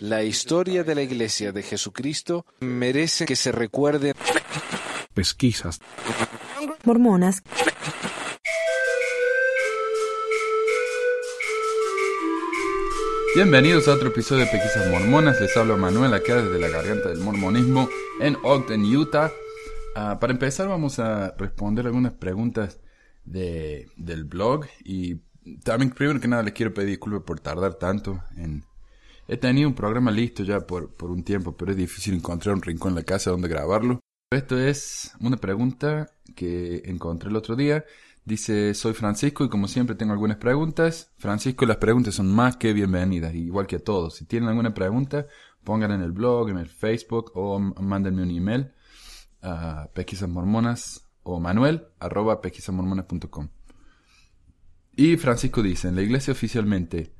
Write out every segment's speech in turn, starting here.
La historia de la Iglesia de Jesucristo merece que se recuerde. Pesquisas. Mormonas. Bienvenidos a otro episodio de Pesquisas Mormonas. Les hablo Manuel acá desde la garganta del mormonismo en Ogden, Utah. Ah, para empezar vamos a responder algunas preguntas de, del blog y también primero que nada les quiero pedir disculpas por tardar tanto en... He tenido un programa listo ya por, por un tiempo, pero es difícil encontrar un rincón en la casa donde grabarlo. Esto es una pregunta que encontré el otro día. Dice, soy Francisco y como siempre tengo algunas preguntas. Francisco, las preguntas son más que bienvenidas, igual que a todos. Si tienen alguna pregunta, pónganla en el blog, en el Facebook o mándenme un email a pesquisas mormonas o manuel arroba pesquisamormonas.com. Y Francisco dice, en la iglesia oficialmente,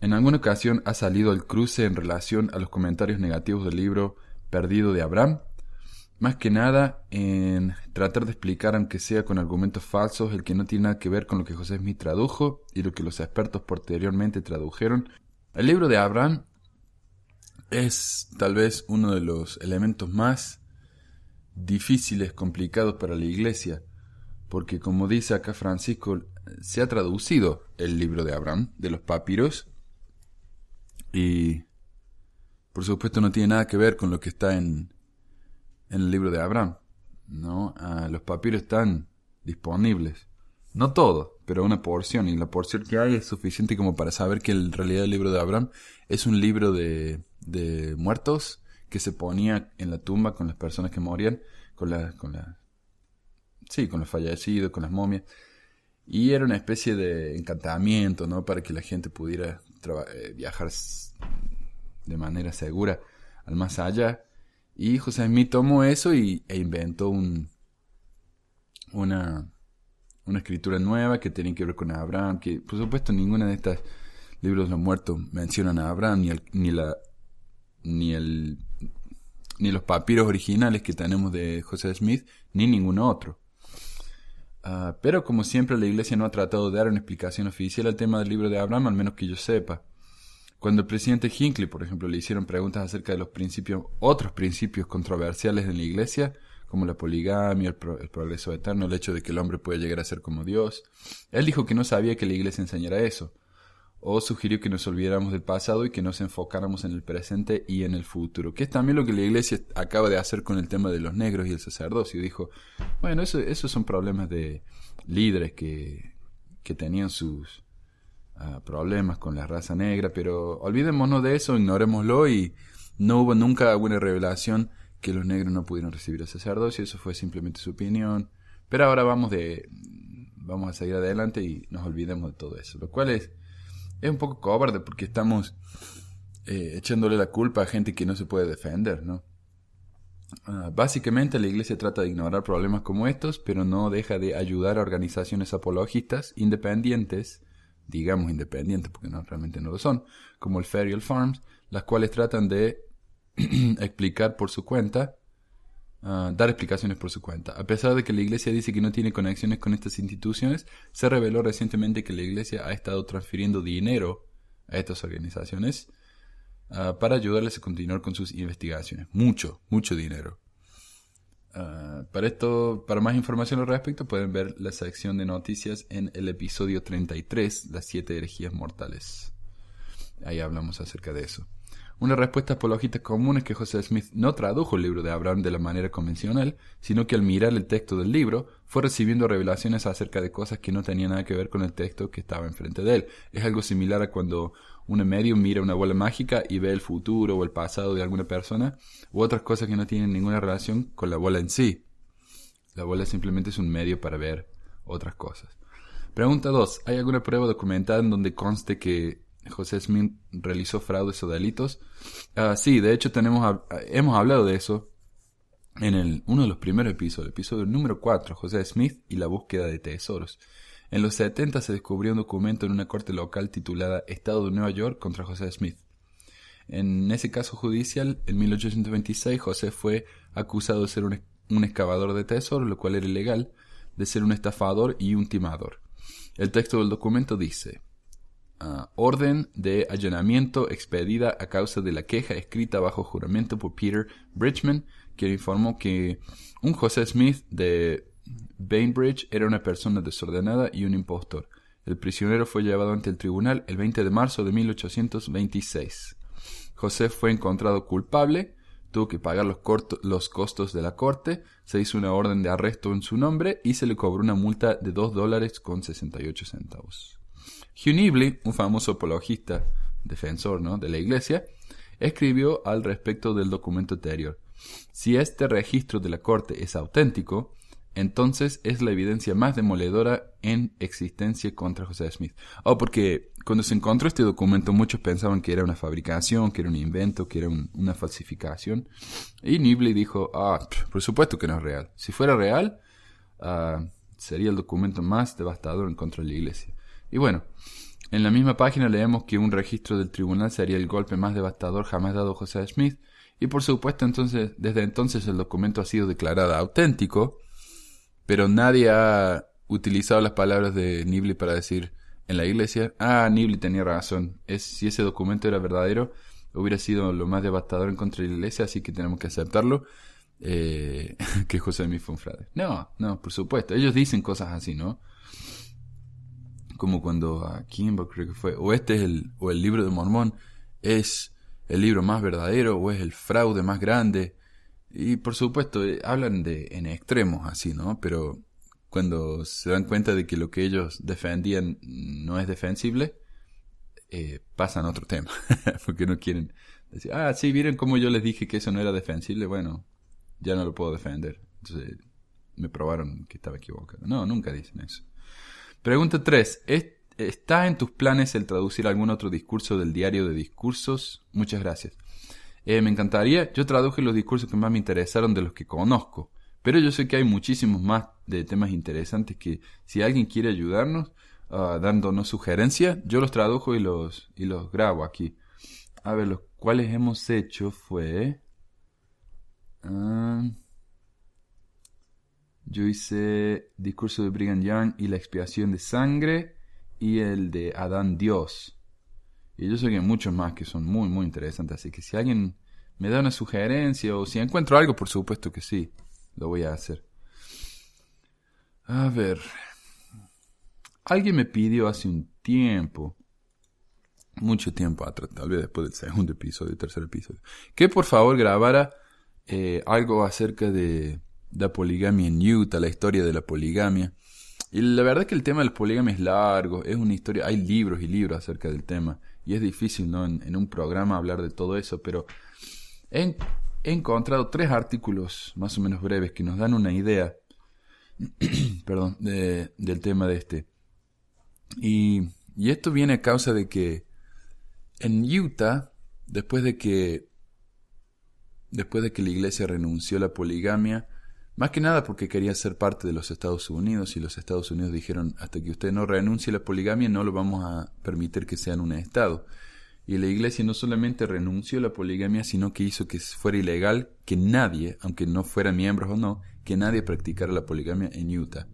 en alguna ocasión ha salido el cruce en relación a los comentarios negativos del libro Perdido de Abraham, más que nada en tratar de explicar, aunque sea con argumentos falsos, el que no tiene nada que ver con lo que José Smith tradujo y lo que los expertos posteriormente tradujeron. El libro de Abraham es tal vez uno de los elementos más difíciles, complicados para la iglesia, porque como dice acá Francisco, se ha traducido el libro de Abraham, de los papiros, y por supuesto no tiene nada que ver con lo que está en, en el libro de Abraham. ¿no? Ah, los papiros están disponibles. No todo, pero una porción. Y la porción que hay es suficiente como para saber que en realidad el libro de Abraham es un libro de, de muertos que se ponía en la tumba con las personas que morían, con la, con la, sí, con los fallecidos, con las momias. Y era una especie de encantamiento, ¿no? Para que la gente pudiera eh, viajar de manera segura al más allá. Y José Smith tomó eso y, e inventó un, una, una escritura nueva que tenía que ver con Abraham, que por supuesto ninguna de estas libros de los muertos mencionan a Abraham, ni, ni la ni el ni los papiros originales que tenemos de José Smith, ni ningún otro. Ah, pero como siempre la iglesia no ha tratado de dar una explicación oficial al tema del libro de Abraham, al menos que yo sepa. Cuando el presidente Hinckley, por ejemplo, le hicieron preguntas acerca de los principios, otros principios controversiales en la iglesia, como la poligamia, el, el, progreso eterno, el hecho de que el hombre puede llegar a ser como Dios, él dijo que no sabía que la iglesia enseñara eso o sugirió que nos olvidáramos del pasado y que nos enfocáramos en el presente y en el futuro, que es también lo que la iglesia acaba de hacer con el tema de los negros y el sacerdocio. Dijo, bueno, eso, esos son problemas de líderes que, que tenían sus uh, problemas con la raza negra, pero olvidémonos de eso, ignorémoslo y no hubo nunca alguna revelación que los negros no pudieron recibir el sacerdocio, eso fue simplemente su opinión. Pero ahora vamos de vamos a seguir adelante y nos olvidemos de todo eso, lo cual es es un poco cobarde porque estamos eh, echándole la culpa a gente que no se puede defender, ¿no? Uh, básicamente la iglesia trata de ignorar problemas como estos, pero no deja de ayudar a organizaciones apologistas independientes, digamos independientes porque no, realmente no lo son, como el Ferial Farms, las cuales tratan de explicar por su cuenta dar explicaciones por su cuenta. A pesar de que la Iglesia dice que no tiene conexiones con estas instituciones, se reveló recientemente que la Iglesia ha estado transfiriendo dinero a estas organizaciones uh, para ayudarles a continuar con sus investigaciones. Mucho, mucho dinero. Uh, para esto, para más información al respecto, pueden ver la sección de noticias en el episodio 33, las siete herejías mortales. Ahí hablamos acerca de eso. Una respuesta apologista común es que José Smith no tradujo el libro de Abraham de la manera convencional, sino que al mirar el texto del libro fue recibiendo revelaciones acerca de cosas que no tenían nada que ver con el texto que estaba enfrente de él. Es algo similar a cuando un medio mira una bola mágica y ve el futuro o el pasado de alguna persona, u otras cosas que no tienen ninguna relación con la bola en sí. La bola simplemente es un medio para ver otras cosas. Pregunta 2. ¿Hay alguna prueba documentada en donde conste que José Smith realizó fraudes o delitos. Uh, sí, de hecho tenemos, hemos hablado de eso en uno de los primeros episodios, el episodio número 4, José Smith y la búsqueda de tesoros. En los 70 se descubrió un documento en una corte local titulada Estado de Nueva York contra José Smith. En ese caso judicial, en 1826, José fue acusado de ser un, un excavador de tesoros, lo cual era ilegal, de ser un estafador y un timador. El texto del documento dice, ah, orden de allanamiento expedida a causa de la queja escrita bajo juramento por Peter Bridgman, quien informó que un José Smith de Bainbridge era una persona desordenada y un impostor. El prisionero fue llevado ante el tribunal el 20 de marzo de 1826. José fue encontrado culpable, tuvo que pagar los, los, costos de la corte, se hizo una orden de arresto en su nombre y se le cobró una multa de 2 dólares con 68 centavos. Hugh Nibley, un famoso apologista, defensor ¿no? de la iglesia, escribió al respecto del documento anterior. Si este registro de la corte es auténtico, entonces es la evidencia más demoledora en existencia contra José Smith. Oh, porque cuando se encontró este documento muchos pensaban que era una fabricación, que era un invento, que era una falsificación. Y Nibley dijo, ah, por supuesto que no es real. Si fuera real, ah, sería el documento más devastador en contra de la iglesia. Y bueno, en la misma página leemos que un registro del tribunal sería el golpe más devastador jamás dado a José Smith. Y por supuesto, entonces, desde entonces el documento ha sido declarado auténtico pero nadie ha utilizado las palabras de Nibley para decir en la iglesia, ah, Nibley tenía razón, es, si ese documento era verdadero, hubiera sido lo más devastador en contra de la iglesia, así que tenemos que aceptarlo, eh, que José Smith fue un fraude. No, no, por supuesto, ellos dicen cosas así, ¿no? Como cuando a Kimber creo que fue, o este es el, o el libro de Mormón es el libro más verdadero, o es el fraude más grande, y por supuesto, eh, hablan de en extremos así, ¿no? Pero cuando se dan cuenta de que lo que ellos defendían no es defensible, eh, pasan a otro tema. Porque no quieren decir, ah, sí, miren cómo yo les dije que eso no era defensible, bueno, ya no lo puedo defender. Entonces me probaron que estaba equivocado. No, nunca dicen eso. Pregunta 3. ¿Está en tus planes el traducir algún otro discurso del diario de discursos? Muchas gracias. Eh, me encantaría, yo traduje los discursos que más me interesaron de los que conozco, pero yo sé que hay muchísimos más de temas interesantes que si alguien quiere ayudarnos, uh, dándonos sugerencias, yo los tradujo y los, y los grabo aquí. A ver, los cuales hemos hecho fue... Uh, yo hice discurso de Brigham Young y la expiación de sangre y el de Adán Dios. Y yo sé que hay muchos más que son muy, muy interesantes. Así que si alguien me da una sugerencia o si encuentro algo, por supuesto que sí, lo voy a hacer. A ver. Alguien me pidió hace un tiempo, mucho tiempo atrás, tal vez después del segundo episodio, tercer episodio, que por favor grabara eh, algo acerca de la poligamia en Utah, la historia de la poligamia. Y la verdad es que el tema de la poligamia es largo, es una historia, hay libros y libros acerca del tema y es difícil ¿no? en, un programa hablar de todo eso, pero he, encontrado tres artículos más o menos breves que nos dan una idea perdón, del tema de este. Y, y esto viene a causa de que en Utah, después de que después de que la iglesia renunció a la poligamia, más que nada porque quería ser parte de los Estados Unidos y los Estados Unidos dijeron hasta que usted no renuncie a la poligamia no lo vamos a permitir que sean un Estado. Y la iglesia no solamente renunció a la poligamia, sino que hizo que fuera ilegal que nadie, aunque no fueran miembros o no, que nadie practicara la poligamia en Utah.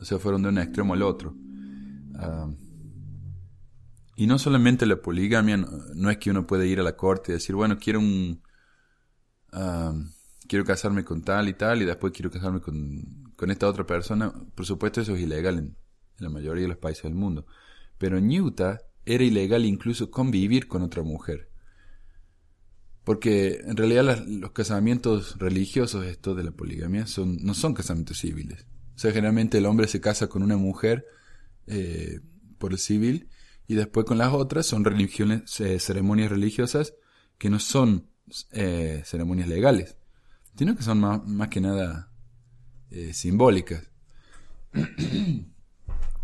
O sea, fueron de un extremo al otro. Ah, y no solamente la poligamia, no, es que uno puede ir a la corte y decir, bueno, quiero un... Ah, quiero casarme con tal y tal y después quiero casarme con, esta otra persona. Por supuesto eso es ilegal en, la mayoría de los países del mundo. Pero en Utah era ilegal incluso convivir con otra mujer. Porque en realidad los casamientos religiosos, estos de la poligamia, son, no son casamientos civiles. O sea, generalmente el hombre se casa con una mujer eh, por el civil y después con las otras son religiones, eh, ceremonias religiosas que no son eh, ceremonias legales sino que son más, que nada eh, simbólicas.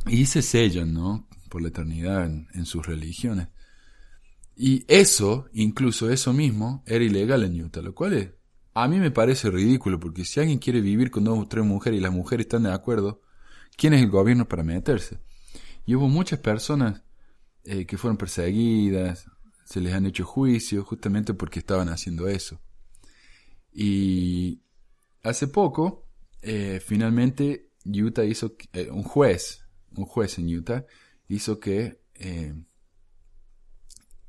y se sellan, ¿no? Por la eternidad en, sus religiones. Y eso, incluso eso mismo, era ilegal en Utah, lo cual es, a mí me parece ridículo, porque si alguien quiere vivir con dos o tres mujeres y las mujeres están de acuerdo, ¿quién es el gobierno para meterse? Y hubo muchas personas eh, que fueron perseguidas, se les han hecho juicios justamente porque estaban haciendo eso. Y hace poco, eh, finalmente, Utah hizo, eh, un juez, un juez en Utah, hizo que eh,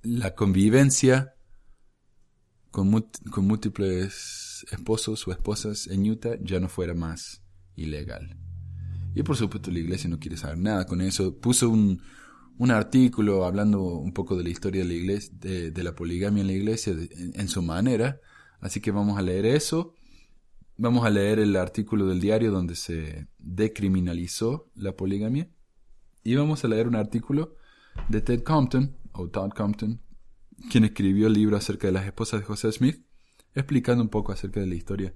la convivencia con, múltiples esposos o esposas en Utah ya no fuera más ilegal. Y por supuesto la iglesia no quiere saber nada con eso. Puso un, un artículo hablando un poco de la historia de la iglesia, de, la poligamia en la iglesia en, su manera. Así que vamos a leer eso. Vamos a leer el artículo del diario donde se decriminalizó la poligamia. Y vamos a leer un artículo de Ted Compton, o Todd Compton, quien escribió el libro acerca de las esposas de José Smith, explicando un poco acerca de la historia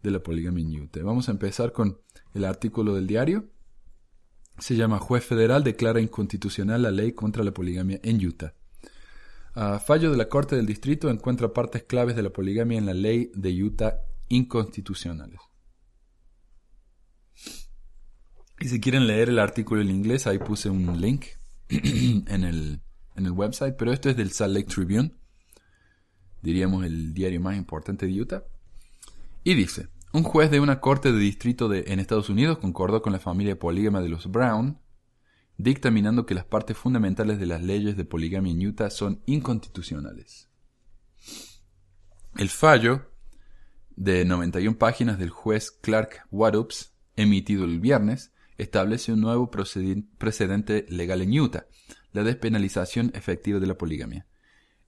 de la poligamia en Utah. Vamos a empezar con el artículo del diario. Se llama Juez Federal declara inconstitucional la ley contra la poligamia en Utah. Fallo de la Corte del Distrito encuentra partes claves de la poligamia en la ley de Utah inconstitucionales. Y si quieren leer el artículo en inglés, ahí puse un link en el, en el website, pero esto es del Salt Lake Tribune, diríamos el diario más importante de Utah. Y dice, un juez de una corte de distrito de, en Estados Unidos concordó con la familia polígama de los Brown, dictaminando que las partes fundamentales de las leyes de poligamia en Utah son inconstitucionales. El fallo de 91 páginas del juez Clark Waddupes, emitido el viernes, establece un nuevo precedente legal en Utah, la despenalización efectiva de la poligamia.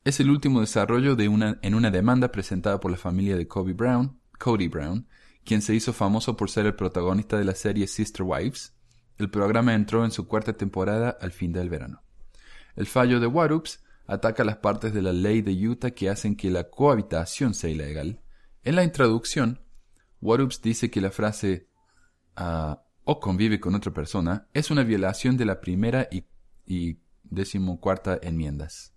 Es el último desarrollo de una, en una demanda presentada por la familia de Kobe Brown, Cody Brown, quien se hizo famoso por ser el protagonista de la serie Sister Wives. El programa entró en su cuarta temporada al fin del verano. El fallo de Warups ataca las partes de la ley de Utah que hacen que la cohabitación sea ilegal. En la introducción, Warups dice que la frase ah, o convive con otra persona es una violación de la primera y, y decimocuarta enmiendas.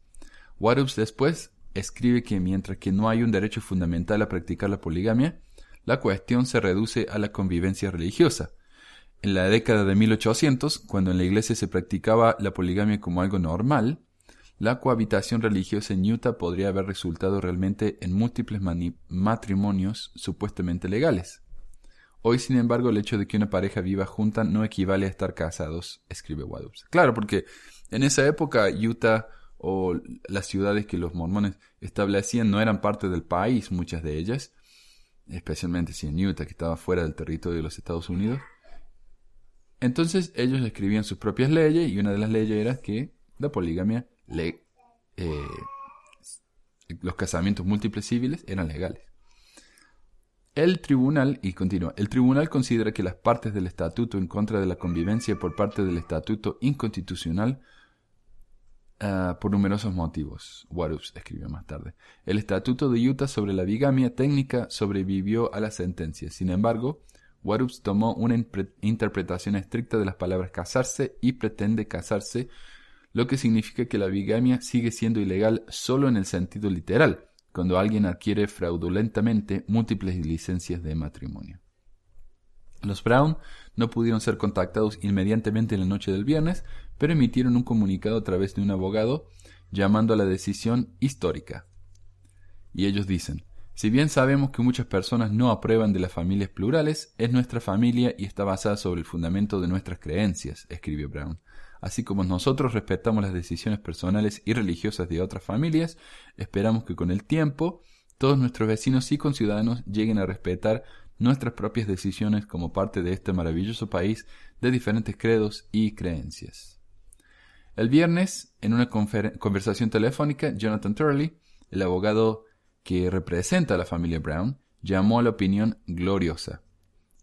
Warups después escribe que mientras que no hay un derecho fundamental a practicar la poligamia, la cuestión se reduce a la convivencia religiosa. En la década de 1800, cuando en la iglesia se practicaba la poligamia como algo normal, la cohabitación religiosa en Utah podría haber resultado realmente en múltiples matrimonios supuestamente legales. Hoy, sin embargo, el hecho de que una pareja viva junta no equivale a estar casados, escribe Waddups. Claro, porque en esa época Utah o las ciudades que los mormones establecían no eran parte del país, muchas de ellas, especialmente si en Utah, que estaba fuera del territorio de los Estados Unidos. Entonces ellos escribían sus propias leyes y una de las leyes era que la poligamia, eh, los casamientos múltiples civiles eran legales. El tribunal, y continúa, el tribunal considera que las partes del estatuto en contra de la convivencia por parte del estatuto inconstitucional Ah, por numerosos motivos. Warups escribió más tarde. El Estatuto de Utah sobre la bigamia técnica sobrevivió a la sentencia. Sin embargo, Warups tomó una interpretación estricta de las palabras casarse y pretende casarse, lo que significa que la bigamia sigue siendo ilegal solo en el sentido literal, cuando alguien adquiere fraudulentamente múltiples licencias de matrimonio. Los Brown no pudieron ser contactados inmediatamente en la noche del viernes, pero emitieron un comunicado a través de un abogado llamando a la decisión histórica. Y ellos dicen, si bien sabemos que muchas personas no aprueban de las familias plurales, es nuestra familia y está basada sobre el fundamento de nuestras creencias, escribió Brown. Así como nosotros respetamos las decisiones personales y religiosas de otras familias, esperamos que con el tiempo todos nuestros vecinos y conciudadanos lleguen a respetar nuestras propias decisiones como parte de este maravilloso país de diferentes credos y creencias. El viernes, en una conversación telefónica, Jonathan Turley, el abogado que representa a la familia Brown, llamó a la opinión gloriosa.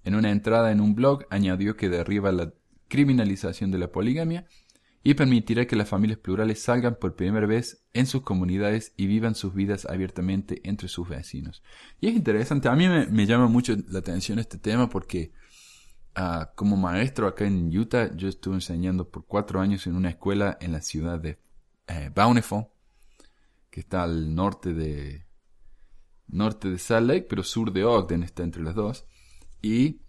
En una entrada en un blog añadió que derriba la criminalización de la poligamia y permitirá que las familias plurales salgan por primera vez en sus comunidades y vivan sus vidas abiertamente entre sus vecinos. Y es interesante, a mí me, llama mucho la atención este tema porque ah, como maestro acá en Utah, yo estuve enseñando por cuatro años en una escuela en la ciudad de eh, Bountiful, que está al norte de norte de Salt Lake, pero sur de Ogden, está entre las dos. Y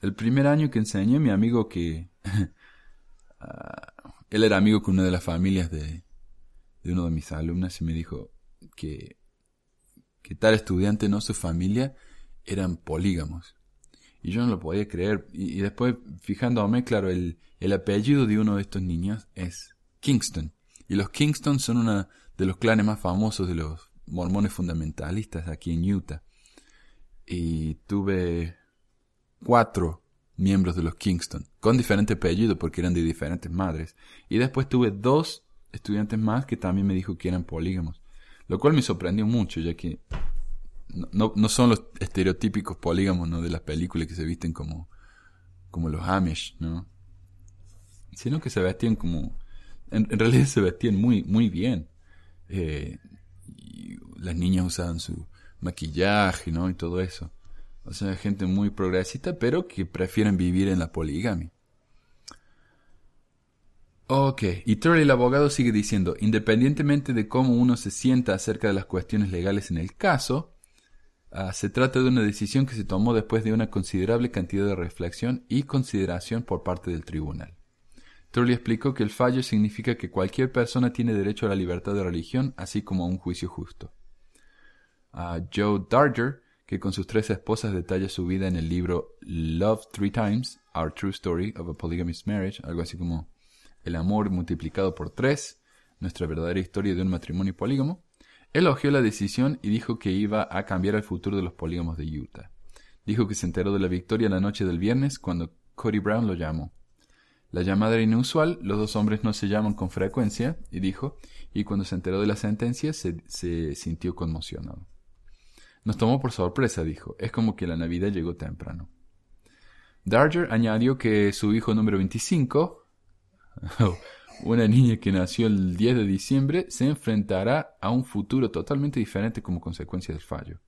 el primer año que enseñé, mi amigo que Ah, él era amigo con una de las familias de, de uno de mis alumnas y me dijo que, que tal estudiante, no su familia, eran polígamos. Y yo no lo podía creer. Y, después, fijándome, claro, el, el apellido de uno de estos niños es Kingston. Y los Kingston son uno de los clanes más famosos de los mormones fundamentalistas aquí en Utah. Y tuve cuatro miembros de los Kingston, con diferente apellido porque eran de diferentes madres. Y después tuve dos estudiantes más que también me dijo que eran polígamos. Lo cual me sorprendió mucho, ya que no, no son los estereotípicos polígamos ¿no? de las películas que se visten como, como los Amish, ¿no? Sino que se vestían como... En, realidad se vestían muy, muy bien. Eh, las niñas usaban su maquillaje, ¿no? Y todo eso. O sea, gente muy progresista, pero que prefieren vivir en la poligamia. Ok, y Turley el abogado sigue diciendo, independientemente de cómo uno se sienta acerca de las cuestiones legales en el caso, ah, se trata de una decisión que se tomó después de una considerable cantidad de reflexión y consideración por parte del tribunal. Turley explicó que el fallo significa que cualquier persona tiene derecho a la libertad de religión, así como a un juicio justo. Ah, Joe Darger, que con sus tres esposas detalla su vida en el libro Love Three Times, Our True Story of a Polygamous Marriage, algo así como el amor multiplicado por tres, nuestra verdadera historia de un matrimonio polígamo, elogió la decisión y dijo que iba a cambiar el futuro de los polígamos de Utah. Dijo que se enteró de la victoria la noche del viernes cuando Cody Brown lo llamó. La llamada era inusual, los dos hombres no se llaman con frecuencia, y dijo, y cuando se enteró de la sentencia se, sintió conmocionado. Nos tomó por sorpresa, dijo, es como que la Navidad llegó temprano. Darger añadió que su hijo número 25, Una niña que nació el 10 de diciembre se enfrentará a un futuro totalmente diferente como consecuencia del fallo.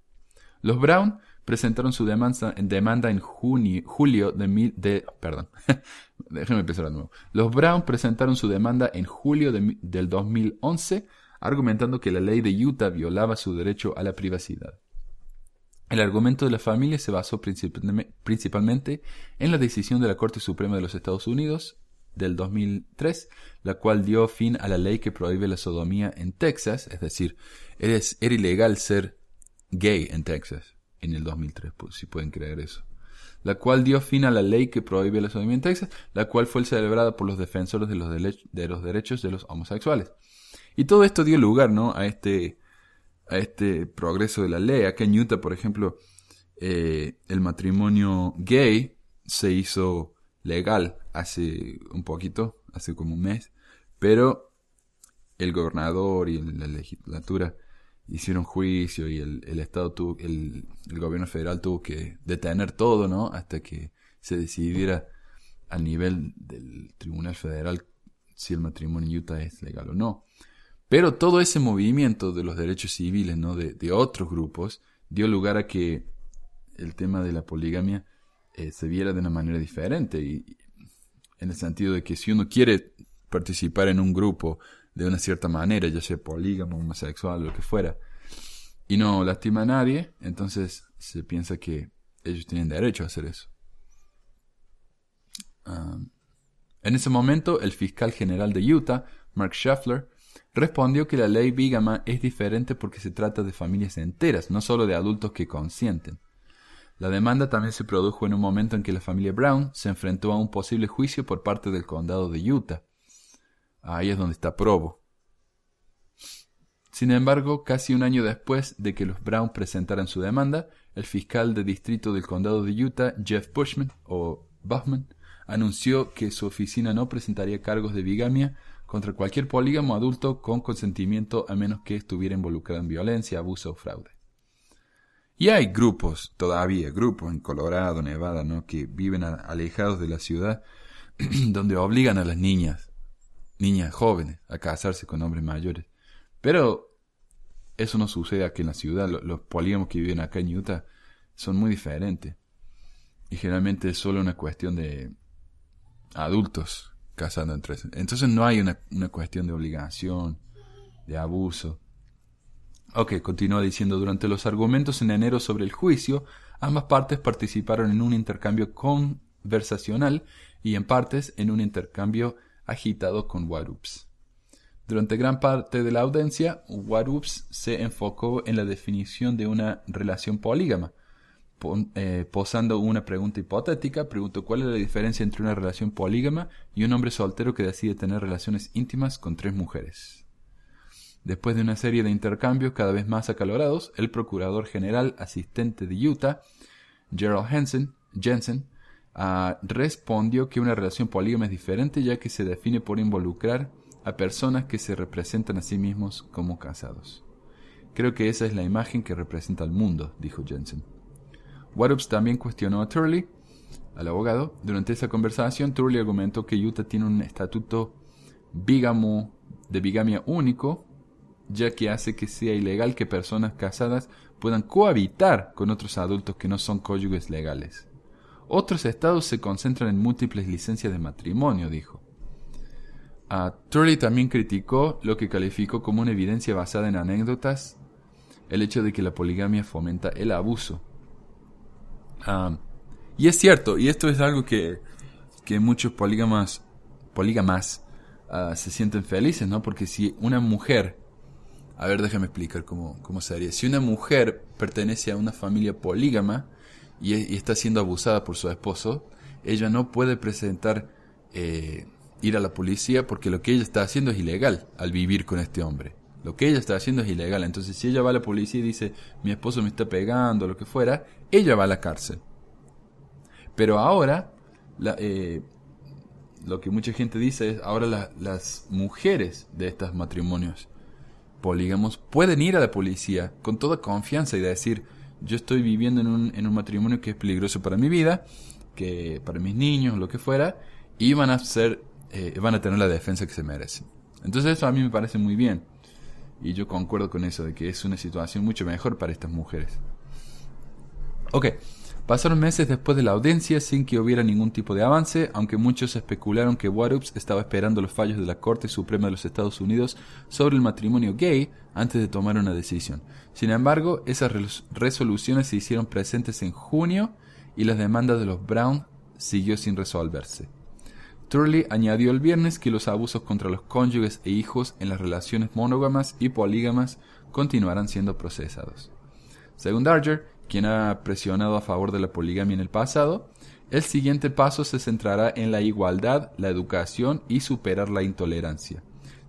Los Brown presentaron su demanda, en julio de, de perdón, empezar de nuevo. Los Brown presentaron su demanda en julio del 2011 argumentando que la ley de Utah violaba su derecho a la privacidad. El argumento de la familia se basó principalmente en la decisión de la Corte Suprema de los Estados Unidos del 2003, la cual dio fin a la ley que prohíbe la sodomía en Texas, es decir, era ilegal ser gay en Texas en el 2003, pues, si pueden creer eso. La cual dio fin a la ley que prohíbe la sodomía en Texas, la cual fue celebrada por los defensores de los, de los derechos de los homosexuales. Y todo esto dio lugar, ¿no? A este, a este progreso de la ley. Acá en Utah, por ejemplo, eh, el matrimonio gay se hizo legal hace un poquito, hace como un mes, pero el gobernador y la legislatura hicieron juicio y el, el Estado tuvo, el, el, gobierno federal tuvo que detener todo, ¿no? Hasta que se decidiera a nivel del Tribunal Federal si el matrimonio en Utah es legal o no. Pero todo ese movimiento de los derechos civiles, ¿no? De, de otros grupos, dio lugar a que el tema de la poligamia eh, se viera de una manera diferente. Y, en el sentido de que si uno quiere participar en un grupo de una cierta manera, ya sea polígamo, homosexual, lo que fuera, y no lastima a nadie, entonces se piensa que ellos tienen derecho a hacer eso. en ese momento, el fiscal general de Utah, Mark Scheffler, respondió que la ley bígama es diferente porque se trata de familias enteras, no solo de adultos que consienten. La demanda también se produjo en un momento en que la familia Brown se enfrentó a un posible juicio por parte del condado de Utah. Ahí es donde está Provo. Sin embargo, casi un año después de que los Brown presentaran su demanda, el fiscal de distrito del condado de Utah, Jeff Bushman, o Buffman, anunció que su oficina no presentaría cargos de bigamia contra cualquier polígamo adulto con consentimiento a menos que estuviera involucrado en violencia, abuso o fraude. Y hay grupos, todavía grupos en Colorado, Nevada, ¿no? que viven alejados de la ciudad, donde obligan a las niñas, niñas jóvenes, a casarse con hombres mayores. Pero eso no sucede aquí en la ciudad. Los, polígamos que viven acá en Utah son muy diferentes. Y generalmente es solo una cuestión de adultos casando entre sí. Entonces no hay una, una cuestión de obligación, de abuso. Ok, continúa diciendo, durante los argumentos en enero sobre el juicio, ambas partes participaron en un intercambio conversacional y en partes en un intercambio agitado con Warups. Durante gran parte de la audiencia, Warups se enfocó en la definición de una relación polígama, eh, posando una pregunta hipotética, preguntó cuál es la diferencia entre una relación polígama y un hombre soltero que decide tener relaciones íntimas con tres mujeres. Después de una serie de intercambios cada vez más acalorados, el procurador general asistente de Utah, Gerald Hansen, Jensen, respondió que una relación polígama es diferente ya que se define por involucrar a personas que se representan a sí mismos como casados. Creo que esa es la imagen que representa al mundo, dijo Jensen. Wattups también cuestionó a Turley, al abogado. Durante esa conversación, Turley argumentó que Utah tiene un estatuto bígamo, de bigamia único, ya que hace que sea ilegal que personas casadas puedan cohabitar con otros adultos que no son cónyuges legales. Otros estados se concentran en múltiples licencias de matrimonio, dijo. Ah, Turley también criticó lo que calificó como una evidencia basada en anécdotas, el hecho de que la poligamia fomenta el abuso. Ah, y es cierto, y esto es algo que, que muchos polígamas, polígamas ah, se sienten felices, ¿no? Porque si una mujer, a ver, déjame explicar cómo, cómo sería. Si una mujer pertenece a una familia polígama y, está siendo abusada por su esposo, ella no puede presentar, eh, ir a la policía porque lo que ella está haciendo es ilegal al vivir con este hombre. Lo que ella está haciendo es ilegal. Entonces, si ella va a la policía y dice, mi esposo me está pegando, lo que fuera, ella va a la cárcel. Pero ahora, eh, lo que mucha gente dice es, ahora la- las mujeres de estos matrimonios polígamos pueden ir a la policía con toda confianza y decir, yo estoy viviendo en un, en un matrimonio que es peligroso para mi vida, que para mis niños, lo que fuera, y van a ser, eh, van a tener la defensa que se merecen. Entonces eso a mí me parece muy bien. Y yo concuerdo con eso, de que es una situación mucho mejor para estas mujeres. Ok, pasaron meses después de la audiencia sin que hubiera ningún tipo de avance, aunque muchos especularon que Wattups estaba esperando los fallos de la Corte Suprema de los Estados Unidos sobre el matrimonio gay antes de tomar una decisión. Sin embargo, esas res- resoluciones se hicieron presentes en junio y la demanda de los Brown siguió sin resolverse. Turley añadió el viernes que los abusos contra los cónyuges e hijos en las relaciones monógamas y polígamas continuarán siendo procesados. Según Darger, quien ha presionado a favor de la poligamia en el pasado, el siguiente paso se centrará en la igualdad, la educación y superar la intolerancia.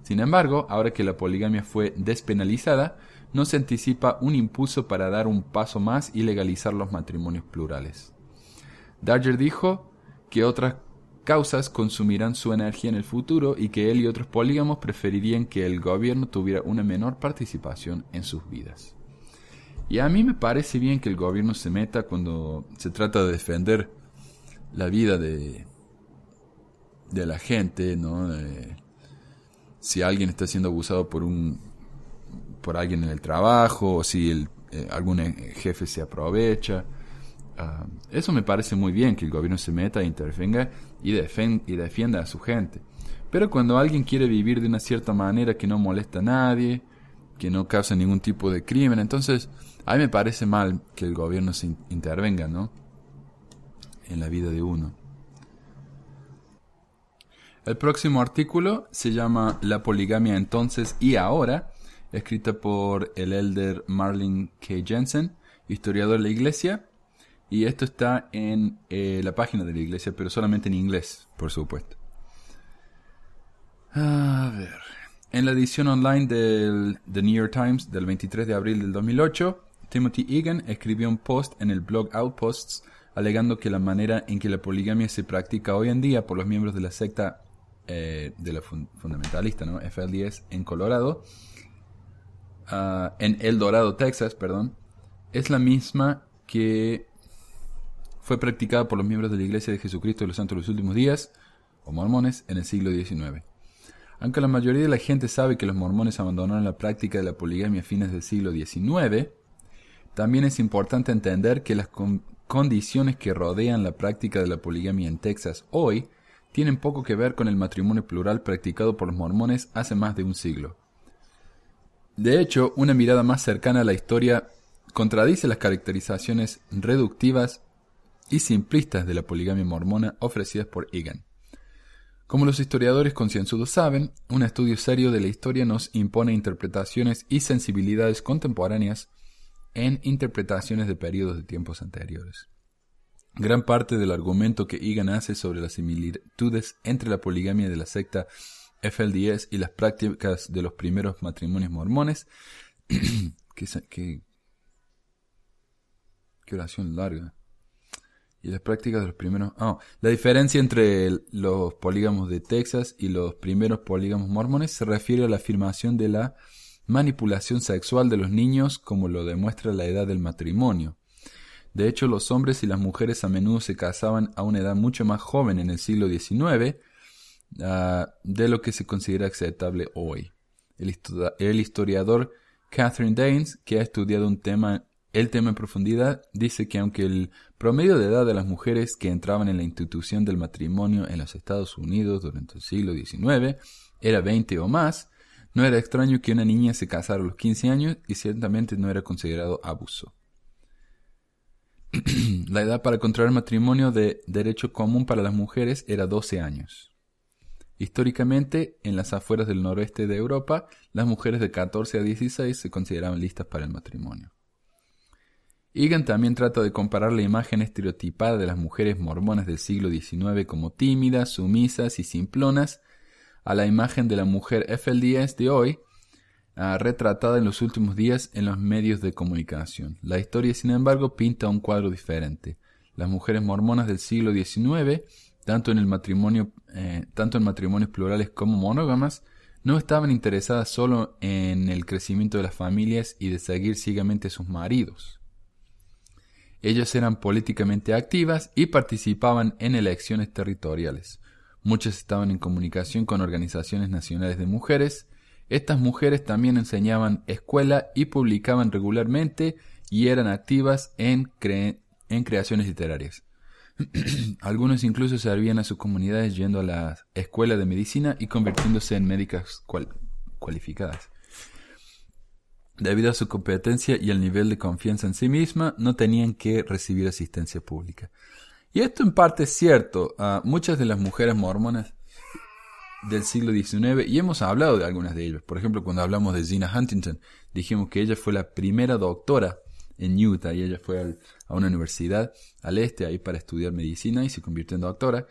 Sin embargo, ahora que la poligamia fue despenalizada, no se anticipa un impulso para dar un paso más y legalizar los matrimonios plurales. Darger dijo que otras causas consumirán su energía en el futuro y que él y otros polígamos preferirían que el gobierno tuviera una menor participación en sus vidas. Y a mí me parece bien que el gobierno se meta cuando se trata de defender la vida de, de la gente, ¿no? Eh, si alguien está siendo abusado por un por alguien en el trabajo o si el, eh, algún eh, jefe se aprovecha. Ah, eso me parece muy bien que el gobierno se meta, intervenga y, defen- y defienda a su gente. Pero cuando alguien quiere vivir de una cierta manera que no molesta a nadie, que no causa ningún tipo de crimen, entonces a mí me parece mal que el gobierno se in- intervenga, ¿no? En la vida de uno. El próximo artículo se llama La poligamia entonces y ahora, escrita por el elder Marlin K. Jensen, historiador de la iglesia, y esto está en eh, la página de la iglesia, pero solamente en inglés, por supuesto. A ver. En la edición online del The New York Times del 23 de abril del 2008, Timothy Egan escribió un post en el blog Outposts alegando que la manera en que la poligamia se practica hoy en día por los miembros de la secta eh, de la fun- fundamentalista, ¿no? FLDS en Colorado, ah, en El Dorado, Texas, perdón, es la misma que fue practicada por los miembros de la Iglesia de Jesucristo de los Santos de los Últimos Días, o mormones, en el siglo XIX. Aunque la mayoría de la gente sabe que los mormones abandonaron la práctica de la poligamia a fines del siglo XIX, también es importante entender que las con- condiciones que rodean la práctica de la poligamia en Texas hoy tienen poco que ver con el matrimonio plural practicado por los mormones hace más de un siglo. De hecho, una mirada más cercana a la historia contradice las caracterizaciones reductivas y simplistas de la poligamia mormona ofrecidas por Egan. Como los historiadores concienzudos saben, un estudio serio de la historia nos impone interpretaciones y sensibilidades contemporáneas en interpretaciones de periodos de tiempos anteriores. Gran parte del argumento que Egan hace sobre las similitudes entre la poligamia de la secta FLDS y las prácticas de los primeros matrimonios mormones, que, qué oración larga. Y las prácticas de los primeros... Oh, la diferencia entre los polígamos de Texas y los primeros polígamos mormones se refiere a la afirmación de la manipulación sexual de los niños como lo demuestra la edad del matrimonio. De hecho, los hombres y las mujeres a menudo se casaban a una edad mucho más joven en el siglo XIX ah, de lo que se considera aceptable hoy. El, historiador Catherine Daines, que ha estudiado un tema el tema en profundidad dice que aunque el promedio de edad de las mujeres que entraban en la institución del matrimonio en los Estados Unidos durante el siglo XIX era 20 o más, no era extraño que una niña se casara a los 15 años y ciertamente no era considerado abuso. la edad para contraer matrimonio de derecho común para las mujeres era 12 años. Históricamente, en las afueras del noroeste de Europa, las mujeres de 14 a 16 se consideraban listas para el matrimonio. Egan también trata de comparar la imagen estereotipada de las mujeres mormonas del siglo XIX como tímidas, sumisas y simplonas a la imagen de la mujer FLDS de hoy, ah, retratada en los últimos días en los medios de comunicación. La historia, sin embargo, pinta un cuadro diferente. Las mujeres mormonas del siglo XIX, tanto en, el matrimonio, eh, tanto en matrimonios plurales como monógamas, no estaban interesadas solo en el crecimiento de las familias y de seguir ciegamente a sus maridos. Ellas eran políticamente activas y participaban en elecciones territoriales. Muchas estaban en comunicación con organizaciones nacionales de mujeres. Estas mujeres también enseñaban escuela y publicaban regularmente y eran activas en, en creaciones literarias. Algunos incluso servían a sus comunidades yendo a la escuela de medicina y convirtiéndose en médicas cualificadas. Debido a su competencia y el nivel de confianza en sí misma, no tenían que recibir asistencia pública. Y esto en parte es cierto. a muchas de las mujeres mormonas del siglo XIX, y hemos hablado de algunas de ellas. Por ejemplo, cuando hablamos de Gina Huntington, dijimos que ella fue la primera doctora en Utah y ella fue a una universidad al este ahí para estudiar medicina y se convirtió en doctora.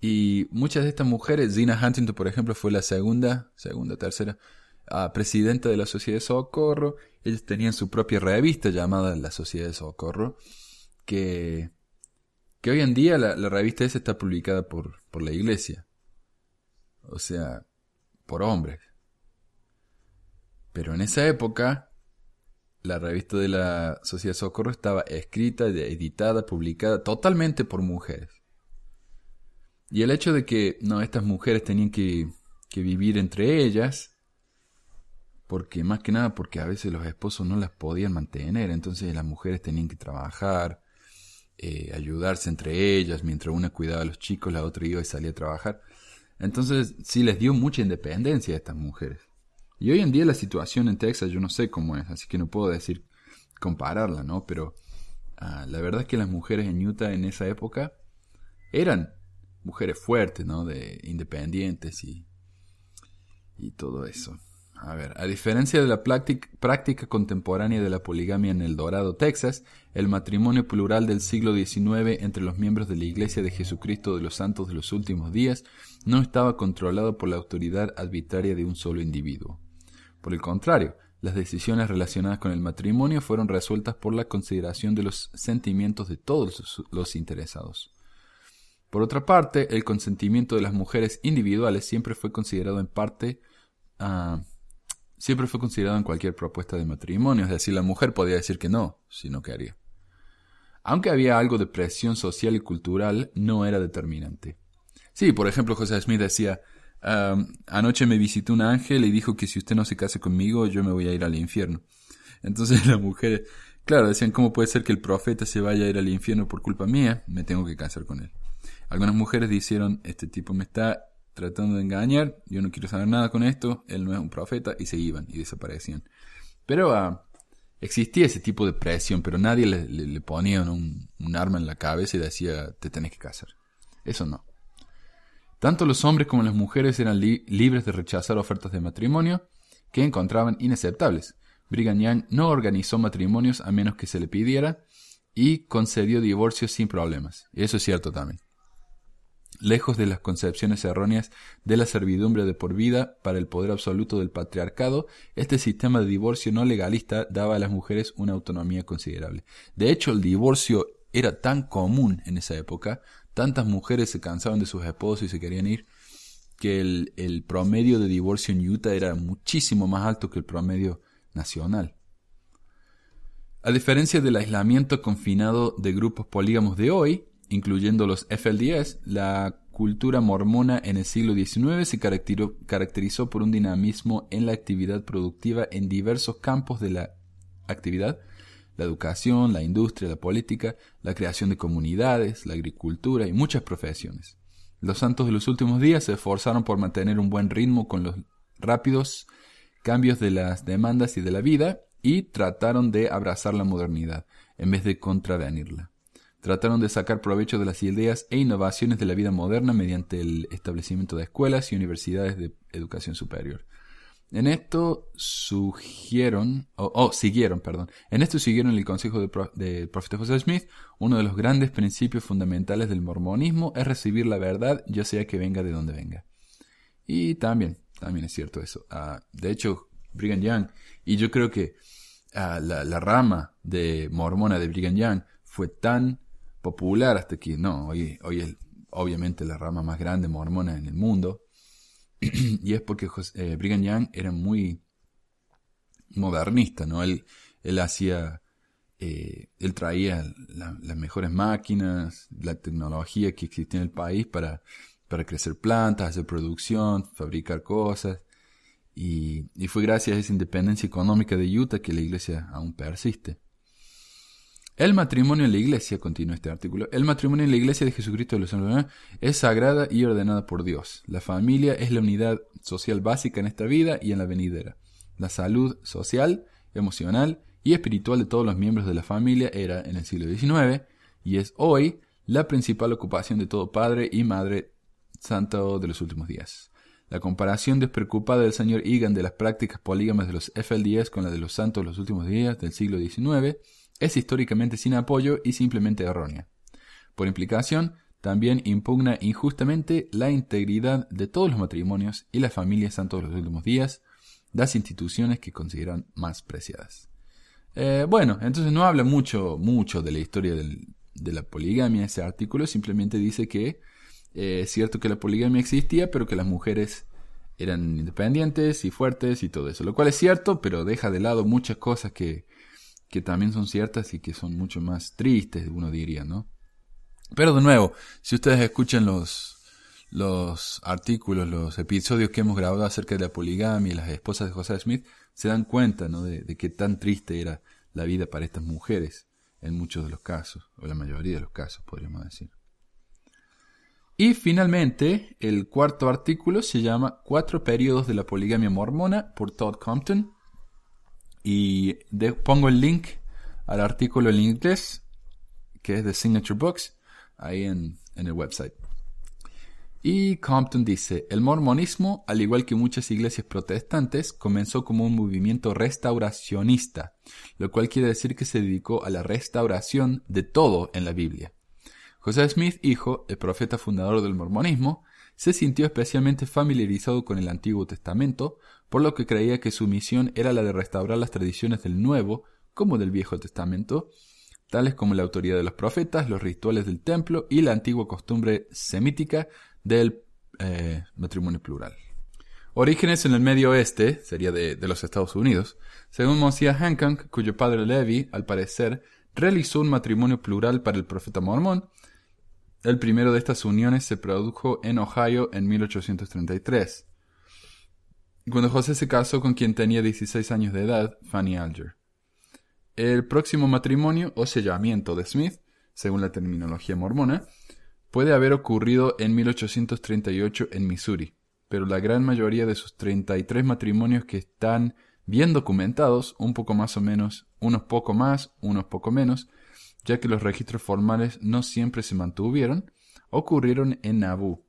Y muchas de estas mujeres, Gina Huntington, por ejemplo, fue la segunda, segunda, tercera presidenta de la Sociedad de Socorro. Ellos tenían su propia revista llamada la Sociedad de Socorro, que, que hoy en día la, revista esa está publicada por, por la iglesia. O sea, por hombres. Pero en esa época, la revista de la Sociedad Socorro estaba escrita, editada, publicada totalmente por mujeres. Y el hecho de que no, estas mujeres tenían que, que vivir entre ellas, porque más que nada porque a veces los esposos no las podían mantener, entonces las mujeres tenían que trabajar, eh, ayudarse entre ellas, mientras una cuidaba a los chicos, la otra iba y salía a trabajar. Entonces sí les dio mucha independencia a estas mujeres. Y hoy en día la situación en Texas yo no sé cómo es, así que no puedo decir compararla, ¿no? Pero ah, la verdad es que las mujeres en Utah en esa época eran mujeres fuertes, ¿no? De independientes y, y todo eso. A ver, a diferencia de la práctica contemporánea de la poligamia en El Dorado, Texas, el matrimonio plural del siglo XIX entre los miembros de la Iglesia de Jesucristo de los Santos de los Últimos Días no estaba controlado por la autoridad arbitraria de un solo individuo. Por el contrario, las decisiones relacionadas con el matrimonio fueron resueltas por la consideración de los sentimientos de todos los interesados. Por otra parte, el consentimiento de las mujeres individuales siempre fue considerado en parte uh, siempre fue considerado en cualquier propuesta de matrimonio, es decir, la mujer podía decir que no, si no quería. Aunque había algo de presión social y cultural, no era determinante. Sí, por ejemplo, José Smith decía, anoche me visitó un ángel y dijo que si usted no se case conmigo, yo me voy a ir al infierno. Entonces las mujeres, claro, decían, ¿cómo puede ser que el profeta se vaya a ir al infierno por culpa mía? Me tengo que casar con él. Algunas mujeres dijeron, este tipo me está tratando de engañar, yo no quiero saber nada con esto, él no es un profeta, y se iban y desaparecían. Pero ah, existía ese tipo de presión, pero nadie le, ponía un, arma en la cabeza y decía, te tenés que casar. Eso no. Tanto los hombres como las mujeres eran libres de rechazar ofertas de matrimonio que encontraban inaceptables. Brigham no organizó matrimonios a menos que se le pidiera y concedió divorcios sin problemas. Eso es cierto también. Lejos de las concepciones erróneas de la servidumbre de por vida para el poder absoluto del patriarcado, este sistema de divorcio no legalista daba a las mujeres una autonomía considerable. De hecho, el divorcio era tan común en esa época, tantas mujeres se cansaban de sus esposos y se querían ir, que el, promedio de divorcio en Utah era muchísimo más alto que el promedio nacional. A diferencia del aislamiento confinado de grupos polígamos de hoy, incluyendo los FLDS, la cultura mormona en el siglo XIX se caracterizó por un dinamismo en la actividad productiva en diversos campos de la actividad, la educación, la industria, la política, la creación de comunidades, la agricultura y muchas profesiones. Los santos de los últimos días se esforzaron por mantener un buen ritmo con los rápidos cambios de las demandas y de la vida y trataron de abrazar la modernidad en vez de contravenirla. Trataron de sacar provecho de las ideas e innovaciones de la vida moderna mediante el establecimiento de escuelas y universidades de educación superior. En esto sugieron, o siguieron, perdón, en esto siguieron el consejo del profeta José Smith, uno de los grandes principios fundamentales del mormonismo es recibir la verdad, ya sea que venga de donde venga. Y también, también es cierto eso. Ah, de hecho, Brigham Young, y yo creo que ah, la, la, rama de mormona de Brigham Young fue tan popular hasta que, no, hoy, hoy es obviamente la rama más grande mormona en el mundo. Y es porque eh, Brigham Young era muy modernista, ¿no? Él, él hacía, eh, él traía las mejores máquinas, la tecnología que existía en el país para, para crecer plantas, hacer producción, fabricar cosas. Y, y fue gracias a esa independencia económica de Utah que la iglesia aún persiste. El matrimonio en la iglesia, continúa este artículo, el matrimonio en la iglesia de Jesucristo de los Santos es sagrada y ordenada por Dios. La familia es la unidad social básica en esta vida y en la venidera. La salud social, emocional y espiritual de todos los miembros de la familia era en el siglo XIX y es hoy la principal ocupación de todo padre y madre santo de los últimos días. La comparación despreocupada del señor Egan de las prácticas polígamas de los FLDS con la de los santos de los últimos días del siglo XIX es históricamente sin apoyo y simplemente errónea. Por implicación, también impugna injustamente la integridad de todos los matrimonios y las familias santos de los últimos días, las instituciones que consideran más preciadas. Eh, bueno, entonces no habla mucho, mucho de la historia de la poligamia ese artículo, simplemente dice que eh, es cierto que la poligamia existía, pero que las mujeres eran independientes y fuertes y todo eso, lo cual es cierto, pero deja de lado muchas cosas que, que también son ciertas y que son mucho más tristes, uno diría, ¿no? Pero de nuevo, si ustedes escuchan los, los artículos, los episodios que hemos grabado acerca de la poligamia y las esposas de José Smith, se dan cuenta, ¿no? De, de qué tan triste era la vida para estas mujeres en muchos de los casos, o la mayoría de los casos, podríamos decir. Y finalmente, el cuarto artículo se llama Cuatro periodos de la poligamia mormona por Todd Compton y pongo el link al artículo en inglés, que es de Signature Books, ahí en, en el website. Y Compton dice, el mormonismo, al igual que muchas iglesias protestantes, comenzó como un movimiento restauracionista, lo cual quiere decir que se dedicó a la restauración de todo en la Biblia. José Smith, hijo, el profeta fundador del mormonismo, se sintió especialmente familiarizado con el Antiguo Testamento, por lo que creía que su misión era la de restaurar las tradiciones del Nuevo como del Viejo Testamento, tales como la autoridad de los profetas, los rituales del templo y la antigua costumbre semítica del eh, matrimonio plural. Orígenes en el Medio Oeste, sería de, de los Estados Unidos, según Mosiah Hancock, cuyo padre Levi, al parecer, realizó un matrimonio plural para el profeta mormón, el primero de estas uniones se produjo en Ohio en 1833, cuando José se casó con quien tenía 16 años de edad, Fanny Alger. El próximo matrimonio o sellamiento de Smith, según la terminología mormona, puede haber ocurrido en 1838 en Missouri, pero la gran mayoría de sus 33 matrimonios que están bien documentados, un poco más o menos, unos poco más, unos poco menos, ya que los registros formales no siempre se mantuvieron, ocurrieron en Nauvoo,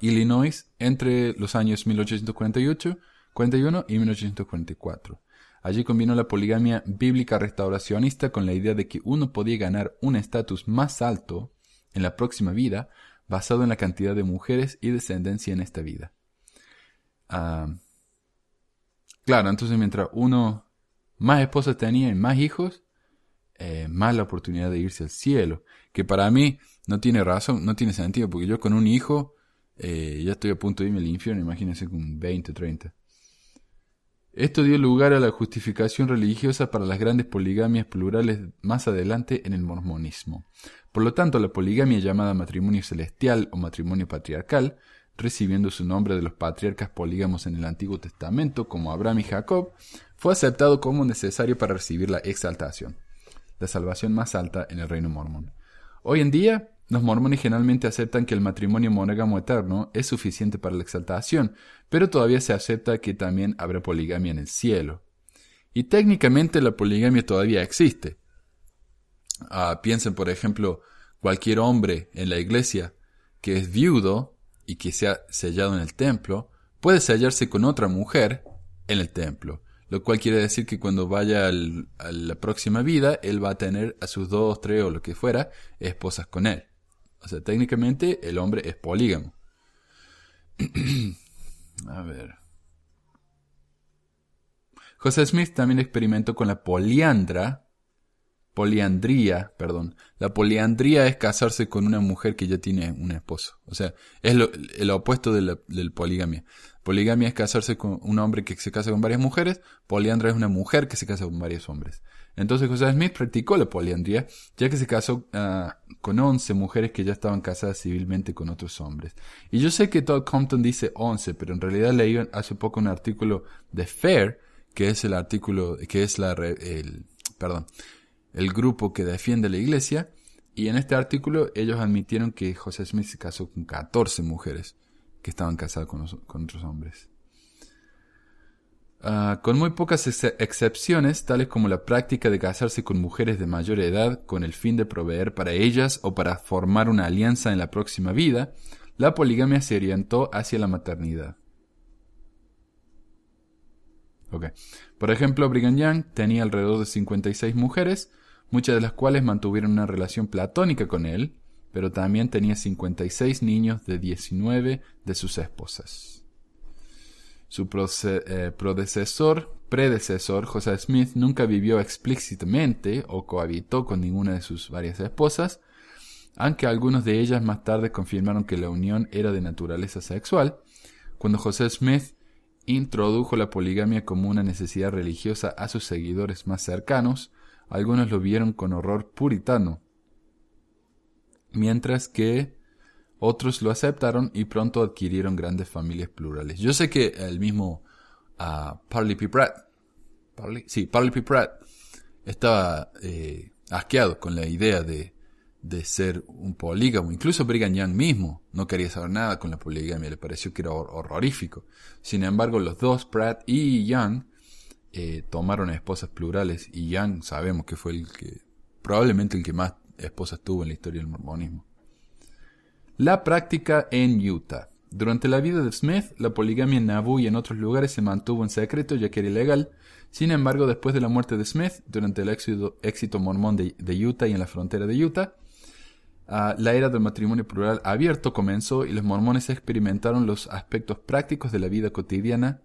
Illinois, entre los años 1848, 1941 y 1844. Allí combinó la poligamia bíblica restauracionista con la idea de que uno podía ganar un estatus más alto en la próxima vida basado en la cantidad de mujeres y descendencia en esta vida. Ah, claro, entonces mientras uno más esposas tenía y más hijos, eh, más la oportunidad de irse al cielo. Que para mí no tiene razón, no tiene sentido, porque yo con un hijo eh, ya estoy a punto de irme al infierno, imagínense con 20, 30. Esto dio lugar a la justificación religiosa para las grandes poligamias plurales más adelante en el mormonismo. Por lo tanto, la poligamia llamada matrimonio celestial o matrimonio patriarcal, recibiendo su nombre de los patriarcas polígamos en el Antiguo Testamento como Abraham y Jacob, fue aceptado como necesario para recibir la exaltación, la salvación más alta en el reino mormón. Hoy en día, los mormones generalmente aceptan que el matrimonio monógamo eterno es suficiente para la exaltación, pero todavía se acepta que también habrá poligamia en el cielo. Y técnicamente la poligamia todavía existe. Ah, piensen, por ejemplo, cualquier hombre en la iglesia que es viudo y que se ha sellado en el templo, puede sellarse con otra mujer en el templo, lo cual quiere decir que cuando vaya a la próxima vida, él va a tener a sus dos, tres o lo que fuera, esposas con él. O sea, técnicamente el hombre es polígamo. a ver. José Smith también experimentó con la poliandra, poliandría, perdón. La poliandría es casarse con una mujer que ya tiene un esposo. O sea, es lo, opuesto de la, del poligamia. Poligamia es casarse con un hombre que se casa con varias mujeres. Poliandra es una mujer que se casa con varios hombres. Entonces José Smith practicó la poliandría, ya que se casó ah, con 11 mujeres que ya estaban casadas civilmente con otros hombres. Y yo sé que Todd Compton dice 11, pero en realidad leí hace poco un artículo de FAIR, que es el artículo, que es la, el, perdón, el grupo que defiende la iglesia, y en este artículo ellos admitieron que José Smith se casó con 14 mujeres que estaban casadas con, con otros hombres. Ah, con muy pocas excepciones, tales como la práctica de casarse con mujeres de mayor edad con el fin de proveer para ellas o para formar una alianza en la próxima vida, la poligamia se orientó hacia la maternidad. Por ejemplo, Brigham Young tenía alrededor de 56 mujeres, muchas de las cuales mantuvieron una relación platónica con él, pero también tenía 56 niños de 19 de sus esposas. Su eh, predecesor, predecesor, José Smith, nunca vivió explícitamente o cohabitó con ninguna de sus varias esposas, aunque algunos de ellas más tarde confirmaron que la unión era de naturaleza sexual. Cuando José Smith introdujo la poligamia como una necesidad religiosa a sus seguidores más cercanos, algunos lo vieron con horror puritano, mientras que otros lo aceptaron y pronto adquirieron grandes familias plurales. Yo sé que el mismo uh, Parley P. Pratt, sí, Parley P. Pratt estaba eh, asqueado con la idea de, de ser un polígamo. Incluso Brigham Young mismo no quería saber nada con la poligamia, le pareció que era horrorífico. Sin embargo, los dos, Pratt y Young, eh, tomaron esposas plurales y Young sabemos que fue el que, probablemente el que más esposas tuvo en la historia del mormonismo. La práctica en Utah. Durante la vida de Smith, la poligamia en Nauvoo y en otros lugares se mantuvo en secreto ya que era ilegal. Sin embargo, después de la muerte de Smith, durante el éxito, mormón de, Utah y en la frontera de Utah, ah, la era del matrimonio plural abierto comenzó y los mormones experimentaron los aspectos prácticos de la vida cotidiana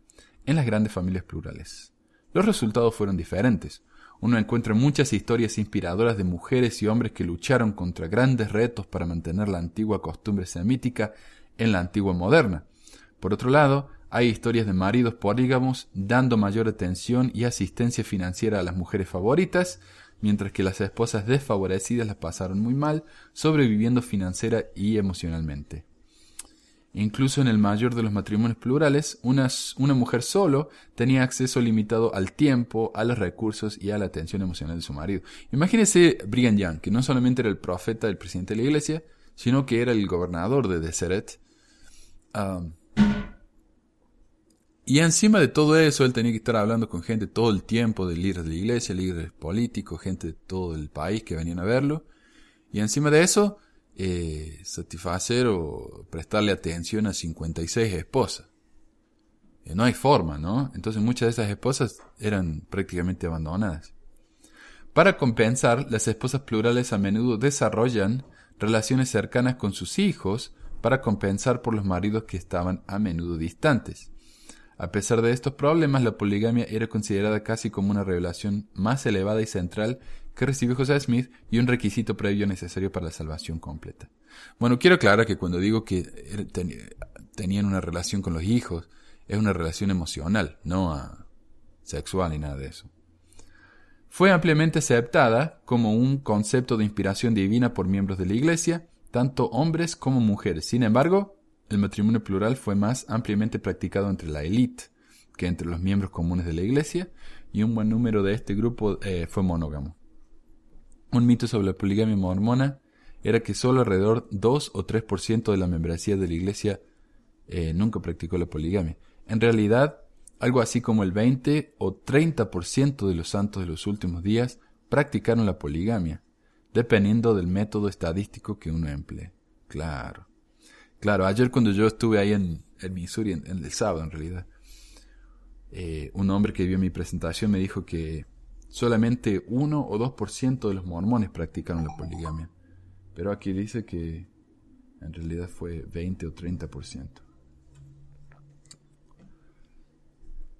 en las grandes familias plurales. Los resultados fueron diferentes uno encuentra muchas historias inspiradoras de mujeres y hombres que lucharon contra grandes retos para mantener la antigua costumbre semítica en la antigua moderna. Por otro lado, hay historias de maridos polígamos dando mayor atención y asistencia financiera a las mujeres favoritas, mientras que las esposas desfavorecidas las pasaron muy mal, sobreviviendo financiera y emocionalmente. Incluso en el mayor de los matrimonios plurales, una, mujer solo tenía acceso limitado al tiempo, a los recursos y a la atención emocional de su marido. Imagínese Brigham Young, que no solamente era el profeta del presidente de la iglesia, sino que era el gobernador de Deseret. y encima de todo eso, él tenía que estar hablando con gente todo el tiempo, de líderes de la iglesia, líderes políticos, gente de todo el país que venían a verlo. Y encima de eso, eh, satisfacer o prestarle atención a 56 esposas. eh, no hay forma, ¿no? Entonces muchas de esas esposas eran prácticamente abandonadas. Para compensar, las esposas plurales a menudo desarrollan relaciones cercanas con sus hijos para compensar por los maridos que estaban a menudo distantes. A pesar de estos problemas, la poligamia era considerada casi como una revelación más elevada y central que recibió José Smith y un requisito previo necesario para la salvación completa. Bueno, quiero aclarar que cuando digo que tenían una relación con los hijos, es una relación emocional, no sexual ni nada de eso. Fue ampliamente aceptada como un concepto de inspiración divina por miembros de la Iglesia, tanto hombres como mujeres. Sin embargo, el matrimonio plural fue más ampliamente practicado entre la élite que entre los miembros comunes de la Iglesia, y un buen número de este grupo eh, fue monógamo. Un mito sobre la poligamia mormona era que solo alrededor 2 o 3% de la membresía de la Iglesia eh, nunca practicó la poligamia. En realidad, algo así como el 20 o 30% de los santos de los últimos días practicaron la poligamia, dependiendo del método estadístico que uno emplee. Claro. Claro, ayer cuando yo estuve ahí en, Missouri, en, el sábado en realidad, eh, un hombre que vio mi presentación me dijo que solamente 1 o 2% de los mormones practicaron la poligamia. Pero aquí dice que en realidad fue 20 o 30%.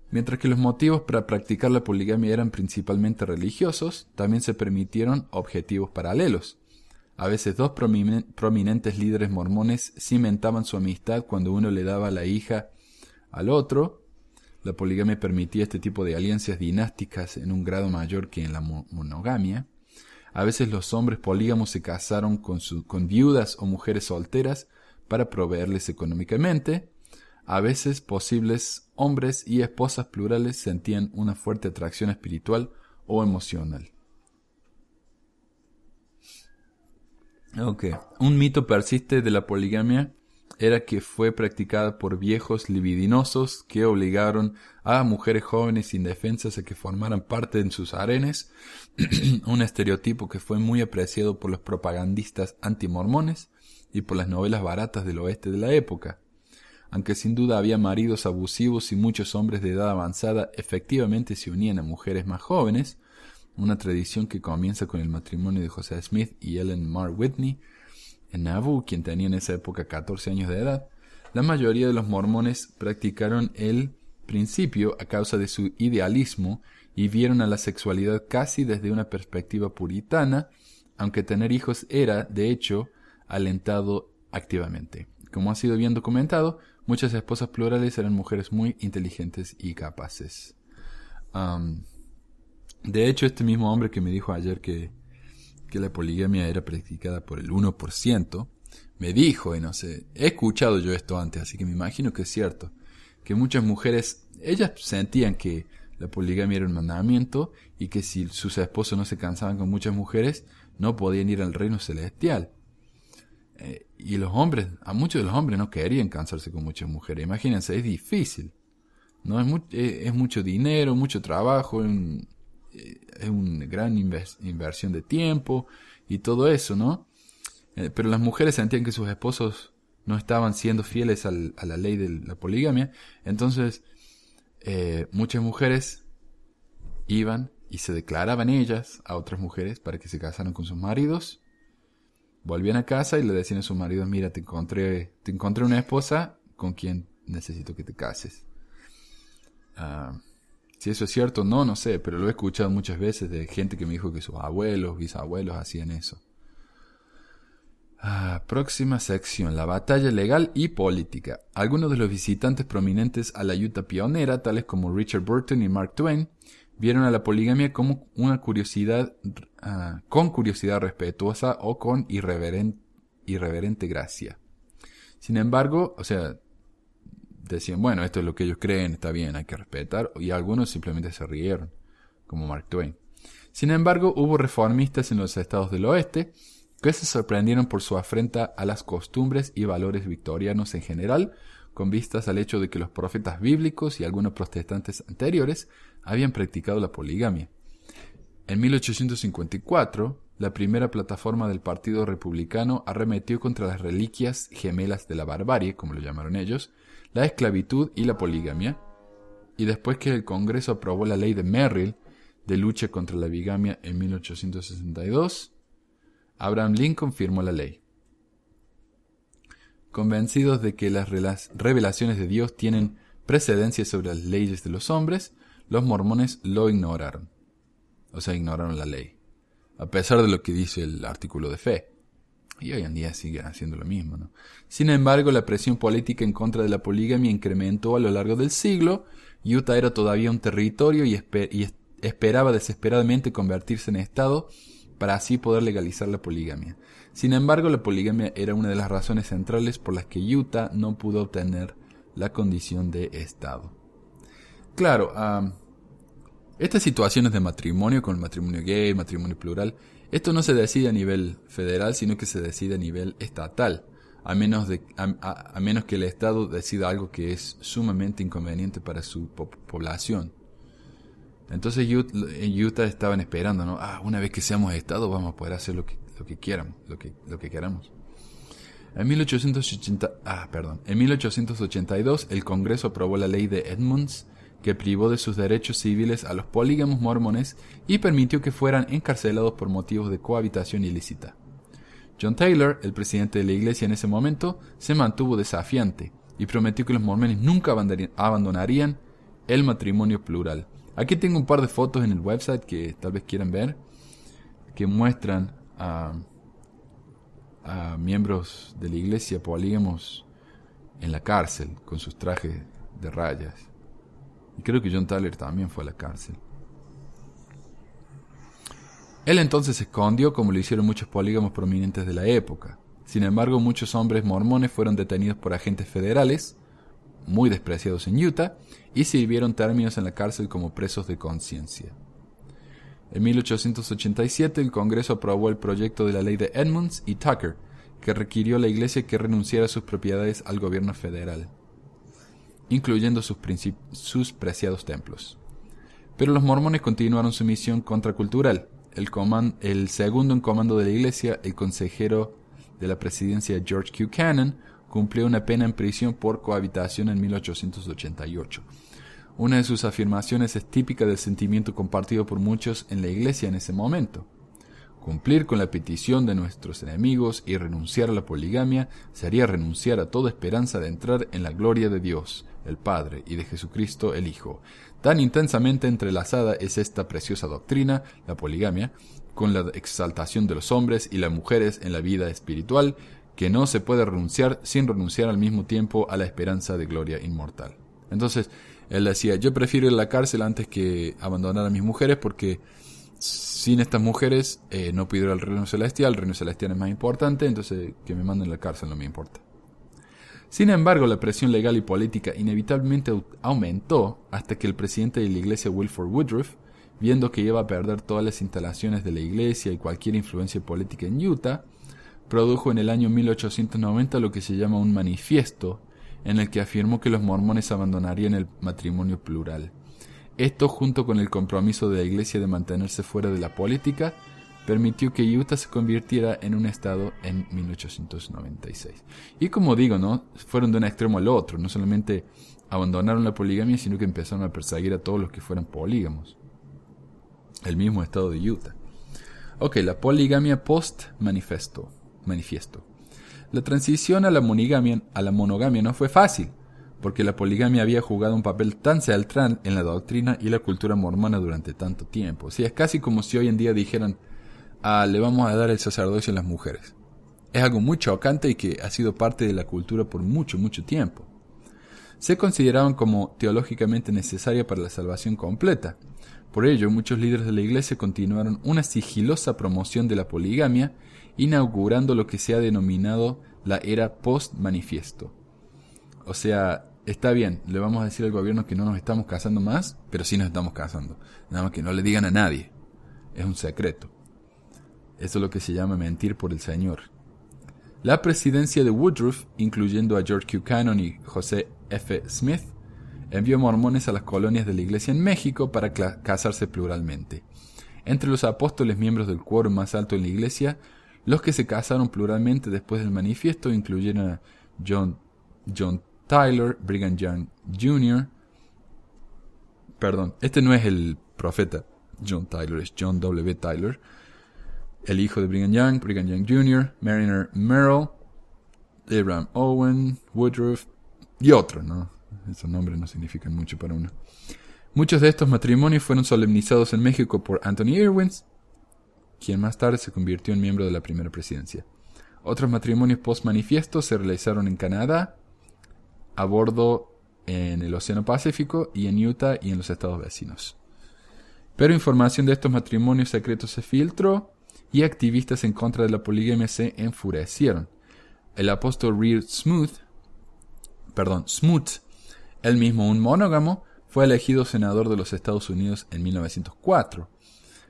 Mientras que los motivos para practicar la poligamia eran principalmente religiosos, también se permitieron objetivos paralelos. A veces dos prominentes líderes mormones cimentaban su amistad cuando uno le daba la hija al otro. La poligamia permitía este tipo de alianzas dinásticas en un grado mayor que en la monogamia. A veces los hombres polígamos se casaron con, con viudas o mujeres solteras para proveerles económicamente. A veces posibles hombres y esposas plurales sentían una fuerte atracción espiritual o emocional. Un mito persiste de la poligamia era que fue practicada por viejos libidinosos que obligaron a mujeres jóvenes indefensas a que formaran parte en sus arenes, un estereotipo que fue muy apreciado por los propagandistas antimormones y por las novelas baratas del oeste de la época. Aunque sin duda había maridos abusivos y muchos hombres de edad avanzada efectivamente se unían a mujeres más jóvenes, una tradición que comienza con el matrimonio de José Smith y Ellen Mar Whitney en Nauvoo, quien tenía en esa época 14 años de edad. La mayoría de los mormones practicaron el principio a causa de su idealismo y vieron a la sexualidad casi desde una perspectiva puritana, aunque tener hijos era, de hecho, alentado activamente. Como ha sido bien documentado, muchas esposas plurales eran mujeres muy inteligentes y capaces. De hecho, este mismo hombre que me dijo ayer que, que la poligamia era practicada por el 1%, me dijo, y no sé, he escuchado yo esto antes, así que me imagino que es cierto, que muchas mujeres, ellas sentían que la poligamia era un mandamiento y que si sus esposos no se cansaban con muchas mujeres, no podían ir al reino celestial. Eh, y los hombres, a muchos de los hombres no querían cansarse con muchas mujeres. Imagínense, es difícil. No es, es, mucho dinero, mucho trabajo, eh, es una gran inversión de tiempo y todo eso, ¿no? Eh, pero las mujeres sentían que sus esposos no estaban siendo fieles a la ley de la poligamia, entonces eh, muchas mujeres iban y se declaraban ellas a otras mujeres para que se casaran con sus maridos, volvían a casa y le decían a sus maridos, mira, te encontré, te encontré una esposa con quien necesito que te cases. Ah, si eso es cierto no, no sé, pero lo he escuchado muchas veces de gente que me dijo que sus abuelos, bisabuelos hacían eso. Ah, próxima sección, la batalla legal y política. Algunos de los visitantes prominentes a la Utah pionera, tales como Richard Burton y Mark Twain, vieron a la poligamia como una curiosidad, ah, con curiosidad respetuosa o con irreverente gracia. Sin embargo, o sea, decían, bueno, esto es lo que ellos creen, está bien, hay que respetar, y algunos simplemente se rieron, como Mark Twain. Sin embargo, hubo reformistas en los estados del oeste que se sorprendieron por su afrenta a las costumbres y valores victorianos en general, con vistas al hecho de que los profetas bíblicos y algunos protestantes anteriores habían practicado la poligamia. En 1854, la primera plataforma del Partido Republicano arremetió contra las reliquias gemelas de la barbarie, como lo llamaron ellos, la esclavitud y la poligamia, y después que el Congreso aprobó la ley de Merrill de lucha contra la bigamia en 1862, Abraham Lincoln firmó la ley. Convencidos de que las revelaciones de Dios tienen precedencia sobre las leyes de los hombres, los mormones lo ignoraron. O sea, ignoraron la ley. A pesar de lo que dice el artículo de fe. Y hoy en día sigue haciendo lo mismo. ¿no? Sin embargo, la presión política en contra de la poligamia incrementó a lo largo del siglo. Utah era todavía un territorio y, esperaba desesperadamente convertirse en Estado para así poder legalizar la poligamia. Sin embargo, la poligamia era una de las razones centrales por las que Utah no pudo obtener la condición de Estado. Claro, estas situaciones de matrimonio, con el matrimonio gay, matrimonio plural, esto no se decide a nivel federal, sino que se decide a nivel estatal, a menos, de, a, menos que el Estado decida algo que es sumamente inconveniente para su población. Entonces en Utah estaban esperando, ¿no? Ah, una vez que seamos Estado vamos a poder hacer lo que, lo que quieramos, lo que, lo que queramos. En 1880, ah, perdón, en 1882 el Congreso aprobó la ley de Edmunds que privó de sus derechos civiles a los polígamos mormones y permitió que fueran encarcelados por motivos de cohabitación ilícita. John Taylor, el presidente de la iglesia en ese momento, se mantuvo desafiante y prometió que los mormones nunca abandonarían el matrimonio plural. Aquí tengo un par de fotos en el website que tal vez quieran ver, que muestran a, a miembros de la iglesia polígamos en la cárcel con sus trajes de rayas. Y creo que John Tyler también fue a la cárcel. Él entonces se escondió como lo hicieron muchos polígamos prominentes de la época. Sin embargo, muchos hombres mormones fueron detenidos por agentes federales, muy despreciados en Utah, y sirvieron términos en la cárcel como presos de conciencia. En 1887 el Congreso aprobó el proyecto de la ley de Edmunds y Tucker, que requirió a la Iglesia que renunciara a sus propiedades al gobierno federal incluyendo sus, sus preciados templos. Pero los mormones continuaron su misión contracultural. El, el segundo en comando de la iglesia, el consejero de la presidencia George Q. Cannon, cumplió una pena en prisión por cohabitación en 1888. Una de sus afirmaciones es típica del sentimiento compartido por muchos en la iglesia en ese momento. Cumplir con la petición de nuestros enemigos y renunciar a la poligamia sería renunciar a toda esperanza de entrar en la gloria de Dios, el Padre, y de Jesucristo el Hijo. Tan intensamente entrelazada es esta preciosa doctrina, la poligamia, con la exaltación de los hombres y las mujeres en la vida espiritual, que no se puede renunciar sin renunciar al mismo tiempo a la esperanza de gloria inmortal. Entonces, él decía, yo prefiero ir a la cárcel antes que abandonar a mis mujeres porque sin estas mujeres eh, no puedo ir al reino celestial, el reino celestial es más importante, entonces que me manden a la cárcel no me importa. Sin embargo, la presión legal y política inevitablemente aumentó hasta que el presidente de la iglesia Wilford Woodruff, viendo que iba a perder todas las instalaciones de la iglesia y cualquier influencia política en Utah, produjo en el año 1890 lo que se llama un manifiesto en el que afirmó que los mormones abandonarían el matrimonio plural. Esto, junto con el compromiso de la iglesia de mantenerse fuera de la política, permitió que Utah se convirtiera en un estado en 1896. Y como digo, ¿no? Fueron de un extremo al otro, no solamente abandonaron la poligamia, sino que empezaron a perseguir a todos los que fueran polígamos. El mismo estado de Utah. Ok, la poligamia post-manifiesto. Manifiesto. La transición a la, monogamia, a la monogamia no fue fácil, porque la poligamia había jugado un papel tan central en la doctrina y la cultura mormona durante tanto tiempo. O sea, es casi como si hoy en día dijeran, le vamos a dar el sacerdocio a las mujeres. Es algo muy chocante y que ha sido parte de la cultura por mucho, mucho tiempo. Se consideraban como teológicamente necesaria para la salvación completa. Por ello, muchos líderes de la Iglesia continuaron una sigilosa promoción de la poligamia, inaugurando lo que se ha denominado la era post-manifiesto. O sea, está bien, le vamos a decir al gobierno que no nos estamos casando más, pero sí nos estamos casando. Nada más que no le digan a nadie. Es un secreto. Eso es lo que se llama mentir por el Señor. La presidencia de Woodruff, incluyendo a George Q. Cannon y José F. Smith, envió mormones a las colonias de la iglesia en México para casarse pluralmente. Entre los apóstoles miembros del quórum más alto en la iglesia, los que se casaron pluralmente después del manifiesto incluyeron a John, John Tyler, Brigham Young Jr., perdón, este no es el profeta John Tyler, es John W. Tyler, el hijo de Brigham Young, Brigham Young Jr., Mariner Merrill, Abraham Owen, Woodruff y otros, ¿no? Esos nombres no significan mucho para uno. Muchos de estos matrimonios fueron solemnizados en México por Anthony Irwins, quien más tarde se convirtió en miembro de la primera presidencia. Otros matrimonios post-manifiesto se realizaron en Canadá, a bordo en el Océano Pacífico y en Utah y en los estados vecinos. Pero información de estos matrimonios secretos se filtró y activistas en contra de la poligamia se enfurecieron. El apóstol Reed Smooth, perdón, Smoot, él mismo un monógamo, fue elegido senador de los Estados Unidos en 1904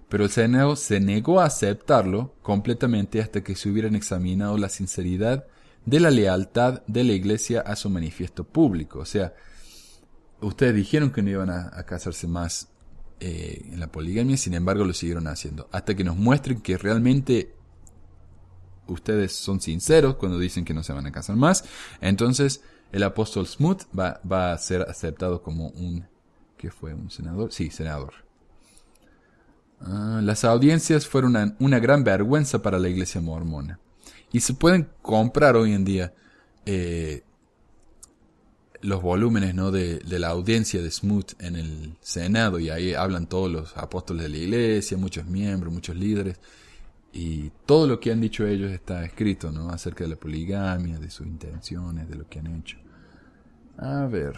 pero el Senado se negó a aceptarlo completamente hasta que se hubieran examinado la sinceridad de la lealtad de la Iglesia a su manifiesto público. O sea, ustedes dijeron que no iban a, casarse más eh, en la poligamia, sin embargo lo siguieron haciendo, hasta que nos muestren que realmente ustedes son sinceros cuando dicen que no se van a casar más. Entonces, el apóstol Smoot va, va a ser aceptado como un... ¿Qué fue? ¿Un senador? Sí, senador. Ah, las audiencias fueron una, gran vergüenza para la iglesia mormona. Y se pueden comprar hoy en día eh, los volúmenes ¿no? de, la audiencia de Smoot en el Senado y ahí hablan todos los apóstoles de la iglesia, muchos miembros, muchos líderes y todo lo que han dicho ellos está escrito ¿no? acerca de la poligamia, de sus intenciones, de lo que han hecho. A ver.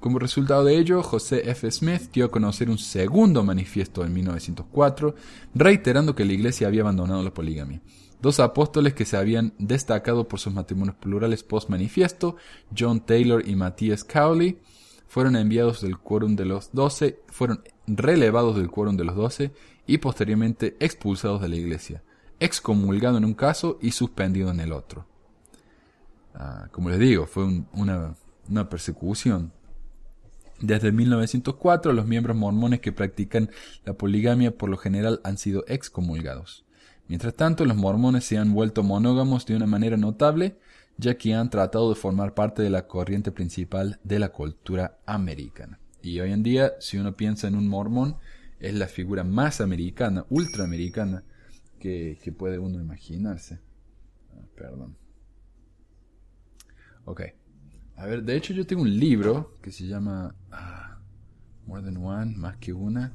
Como resultado de ello, José F. Smith dio a conocer un segundo manifiesto en 1904, reiterando que la Iglesia había abandonado la poligamia. Dos apóstoles que se habían destacado por sus matrimonios plurales post-manifiesto, John Taylor y Matthias Cowley, fueron enviados del quórum de los doce, fueron relevados del quórum de los doce y posteriormente expulsados de la Iglesia, excomulgado en un caso y suspendido en el otro. Ah, como les digo, fue una, una persecución desde 1904, los miembros mormones que practican la poligamia por lo general han sido excomulgados. Mientras tanto, los mormones se han vuelto monógamos de una manera notable, ya que han tratado de formar parte de la corriente principal de la cultura americana. Y hoy en día, si uno piensa en un mormón, es la figura más americana, ultraamericana, que, que puede uno imaginarse. Ah, perdón. Ok. A ver, de hecho yo tengo un libro que se llama ah, More Than One, más que una,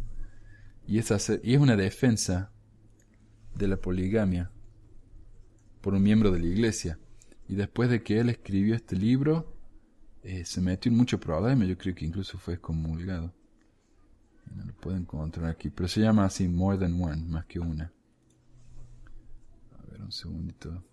y es, y es una defensa de la poligamia por un miembro de la iglesia. Y después de que él escribió este libro, eh, se metió en mucho problema, yo creo que incluso fue excomulgado. No lo puedo encontrar aquí, pero se llama así More Than One, más que una. A ver, un segundito.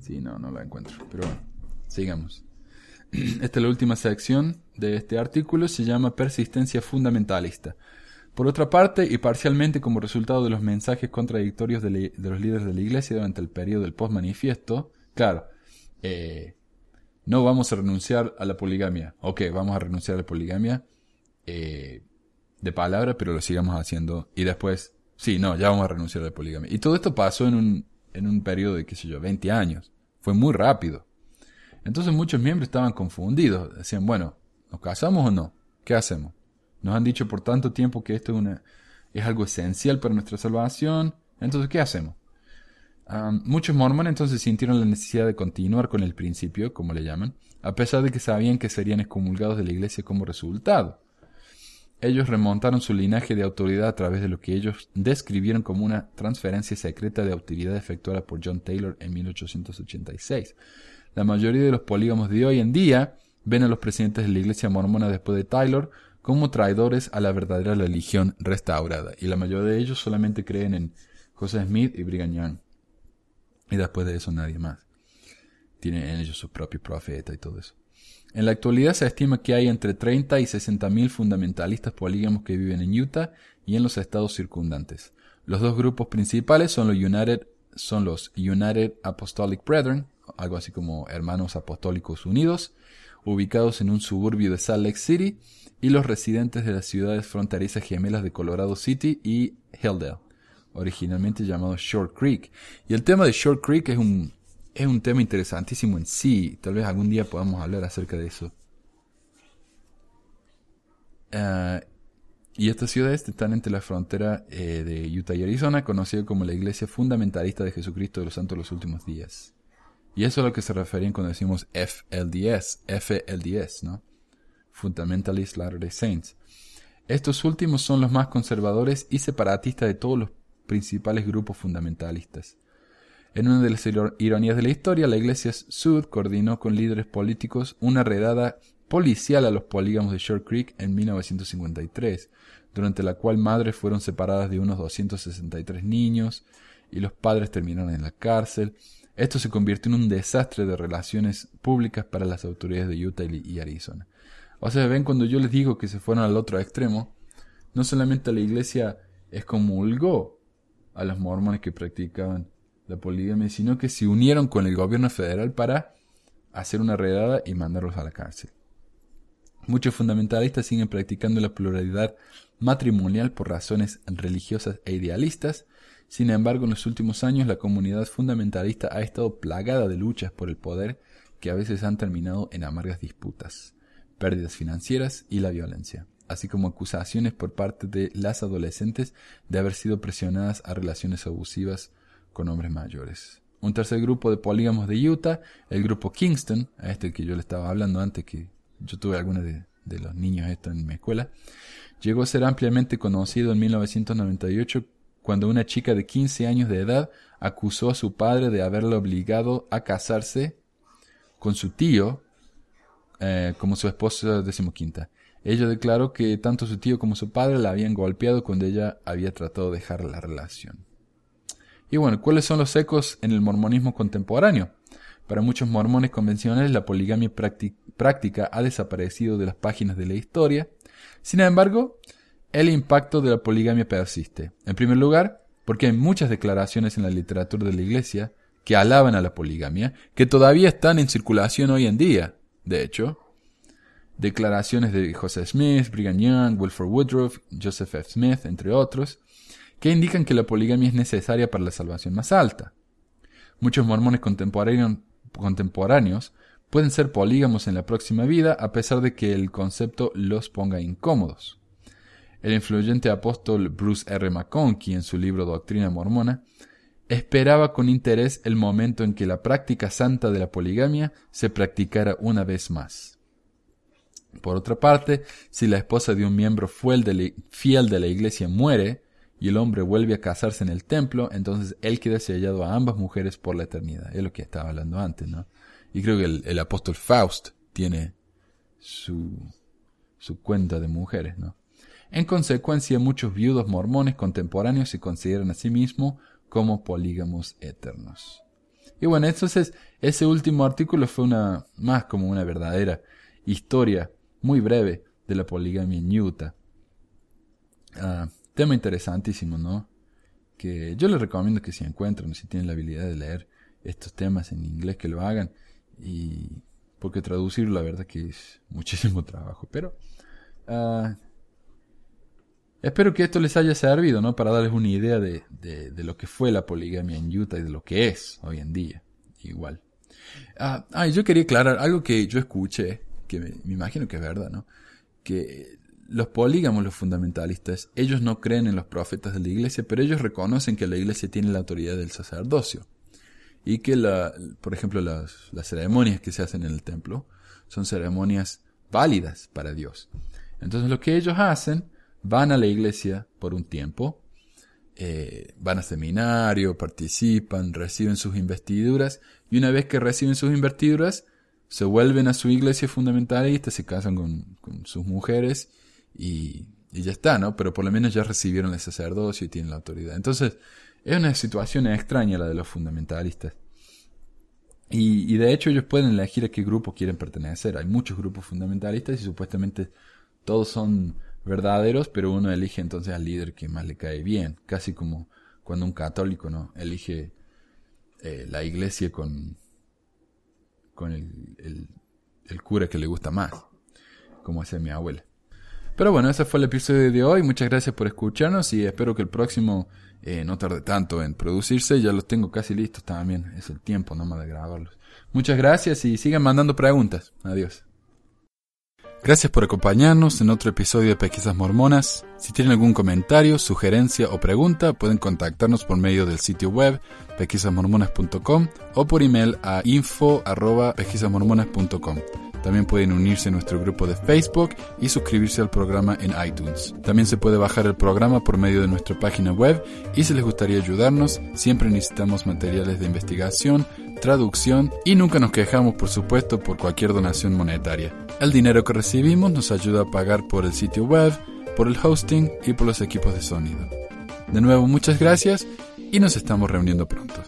Sí, no, no la encuentro. Pero bueno, sigamos. Esta es la última sección de este artículo, se llama Persistencia Fundamentalista. Por otra parte, y parcialmente como resultado de los mensajes contradictorios de, los líderes de la Iglesia durante el periodo del post-manifiesto, claro, eh, no vamos a renunciar a la poligamia. Ok, vamos a renunciar a la poligamia eh, de palabra, pero lo sigamos haciendo. Y después, sí, no, ya vamos a renunciar a la poligamia. Y todo esto pasó en un, en un periodo de, qué sé yo, 20 años. Fue muy rápido. Entonces muchos miembros estaban confundidos. Decían, bueno, ¿nos casamos o no? ¿Qué hacemos? Nos han dicho por tanto tiempo que esto es, algo esencial para nuestra salvación. Entonces, ¿qué hacemos? muchos mormones entonces sintieron la necesidad de continuar con el principio, como le llaman, a pesar de que sabían que serían excomulgados de la iglesia como resultado. Ellos remontaron su linaje de autoridad a través de lo que ellos describieron como una transferencia secreta de autoridad efectuada por John Taylor en 1886. La mayoría de los polígamos de hoy en día ven a los presidentes de la iglesia mormona después de Taylor como traidores a la verdadera religión restaurada, y la mayoría de ellos solamente creen en José Smith y Brigham Young. Y después de eso nadie más. Tienen en ellos su propio profeta y todo eso. En la actualidad se estima que hay entre 30 y 60 mil fundamentalistas polígamos que viven en Utah y en los estados circundantes. Los dos grupos principales son los United, son los United Apostolic Brethren, algo así como Hermanos Apostólicos Unidos, ubicados en un suburbio de Salt Lake City, y los residentes de las ciudades fronterizas gemelas de Colorado City y Hilldale, originalmente llamado Short Creek. Y el tema de Short Creek es un, es un tema interesantísimo en sí. Tal vez algún día podamos hablar acerca de eso. Ah, y estas ciudades están entre la frontera eh, de Utah y Arizona, conocida como la Iglesia Fundamentalista de Jesucristo de los Santos de los Últimos Días. Y eso es a lo que se referían cuando decimos FLDS, FLDS, ¿no? Fundamentalist Latter-day Saints. Estos últimos son los más conservadores y separatistas de todos los principales grupos fundamentalistas. En una de las ironías de la historia, la Iglesia Sud coordinó con líderes políticos una redada policial a los polígamos de Short Creek en 1953, durante la cual madres fueron separadas de unos 263 niños y los padres terminaron en la cárcel. Esto se convirtió en un desastre de relaciones públicas para las autoridades de Utah y Arizona. O sea, ven cuando yo les digo que se fueron al otro extremo, no solamente la iglesia excomulgó a los mormones que practicaban la poligamia, sino que se unieron con el gobierno federal para hacer una redada y mandarlos a la cárcel. Muchos fundamentalistas siguen practicando la pluralidad matrimonial por razones religiosas e idealistas. Sin embargo, en los últimos años la comunidad fundamentalista ha estado plagada de luchas por el poder que a veces han terminado en amargas disputas, pérdidas financieras y la violencia, así como acusaciones por parte de las adolescentes de haber sido presionadas a relaciones abusivas con hombres mayores. Un tercer grupo de polígamos de Utah, el grupo Kingston, a este que yo le estaba hablando antes que yo tuve algunos de, los niños esto en mi escuela, llegó a ser ampliamente conocido en 1998 cuando una chica de 15 años de edad acusó a su padre de haberle obligado a casarse con su tío eh, como su esposa decimoquinta. Ella declaró que tanto su tío como su padre la habían golpeado cuando ella había tratado de dejar la relación. Y bueno, ¿cuáles son los ecos en el mormonismo contemporáneo? Para muchos mormones convencionales la poligamia práctica ha desaparecido de las páginas de la historia. Sin embargo, el impacto de la poligamia persiste. En primer lugar, porque hay muchas declaraciones en la literatura de la Iglesia que alaban a la poligamia, que todavía están en circulación hoy en día. De hecho, declaraciones de Joseph Smith, Brigham Young, Wilford Woodruff, Joseph F. Smith, entre otros, que indican que la poligamia es necesaria para la salvación más alta. Muchos mormones contemporáneos pueden ser polígamos en la próxima vida a pesar de que el concepto los ponga incómodos. El influyente apóstol Bruce R. McConkie en su libro Doctrina Mormona esperaba con interés el momento en que la práctica santa de la poligamia se practicara una vez más. Por otra parte, si la esposa de un miembro fiel de la iglesia muere, y el hombre vuelve a casarse en el templo, entonces él queda sellado a ambas mujeres por la eternidad. Es lo que estaba hablando antes, ¿no? Y creo que el, apóstol Faust tiene su, su cuenta de mujeres, ¿no? En consecuencia, muchos viudos mormones contemporáneos se consideran a sí mismos como polígamos eternos. Y bueno, entonces ese último artículo fue una más como una verdadera historia muy breve de la poligamia en Utah. Ah, Tema interesantísimo, ¿no? Que yo les recomiendo que si encuentran, si tienen la habilidad de leer estos temas en inglés, que lo hagan. Y porque traducirlo, la verdad que es muchísimo trabajo. Pero uh, espero que esto les haya servido, ¿no? Para darles una idea de, de, lo que fue la poligamia en Utah y de lo que es hoy en día. Igual. ah, ah yo quería aclarar algo que yo escuché, que me, me imagino que es verdad, ¿no? Que los polígamos, los fundamentalistas, ellos no creen en los profetas de la iglesia, pero ellos reconocen que la iglesia tiene la autoridad del sacerdocio. Y que, la, por ejemplo, las, ceremonias que se hacen en el templo son ceremonias válidas para Dios. Entonces lo que ellos hacen, van a la iglesia por un tiempo, eh, van a seminario, participan, reciben sus investiduras, y una vez que reciben sus investiduras, se vuelven a su iglesia fundamentalista, se casan con sus mujeres y, ya está, ¿no? Pero por lo menos ya recibieron el sacerdocio y tienen la autoridad. Entonces, es una situación extraña la de los fundamentalistas. Y, de hecho ellos pueden elegir a qué grupo quieren pertenecer. Hay muchos grupos fundamentalistas y supuestamente todos son verdaderos, pero uno elige entonces al líder que más le cae bien. Casi como cuando un católico no elige eh, la iglesia con, con el, el, cura que le gusta más, como hacía mi abuela. Pero bueno, ese fue el episodio de hoy. Muchas gracias por escucharnos y espero que el próximo eh, no tarde tanto en producirse. Ya los tengo casi listos también. Es el tiempo nomás de grabarlos. Muchas gracias y sigan mandando preguntas. Adiós. Gracias por acompañarnos en otro episodio de Pesquisas Mormonas. Si tienen algún comentario, sugerencia o pregunta, pueden contactarnos por medio del sitio web pesquisasmormonas.com o por email a info.pesquisasmormonas.com. También pueden unirse a nuestro grupo de Facebook y suscribirse al programa en iTunes. También se puede bajar el programa por medio de nuestra página web y si les gustaría ayudarnos, siempre necesitamos materiales de investigación, traducción y nunca nos quejamos, por supuesto, por cualquier donación monetaria. El dinero que recibimos nos ayuda a pagar por el sitio web, por el hosting y por los equipos de sonido. De nuevo, muchas gracias y nos estamos reuniendo pronto.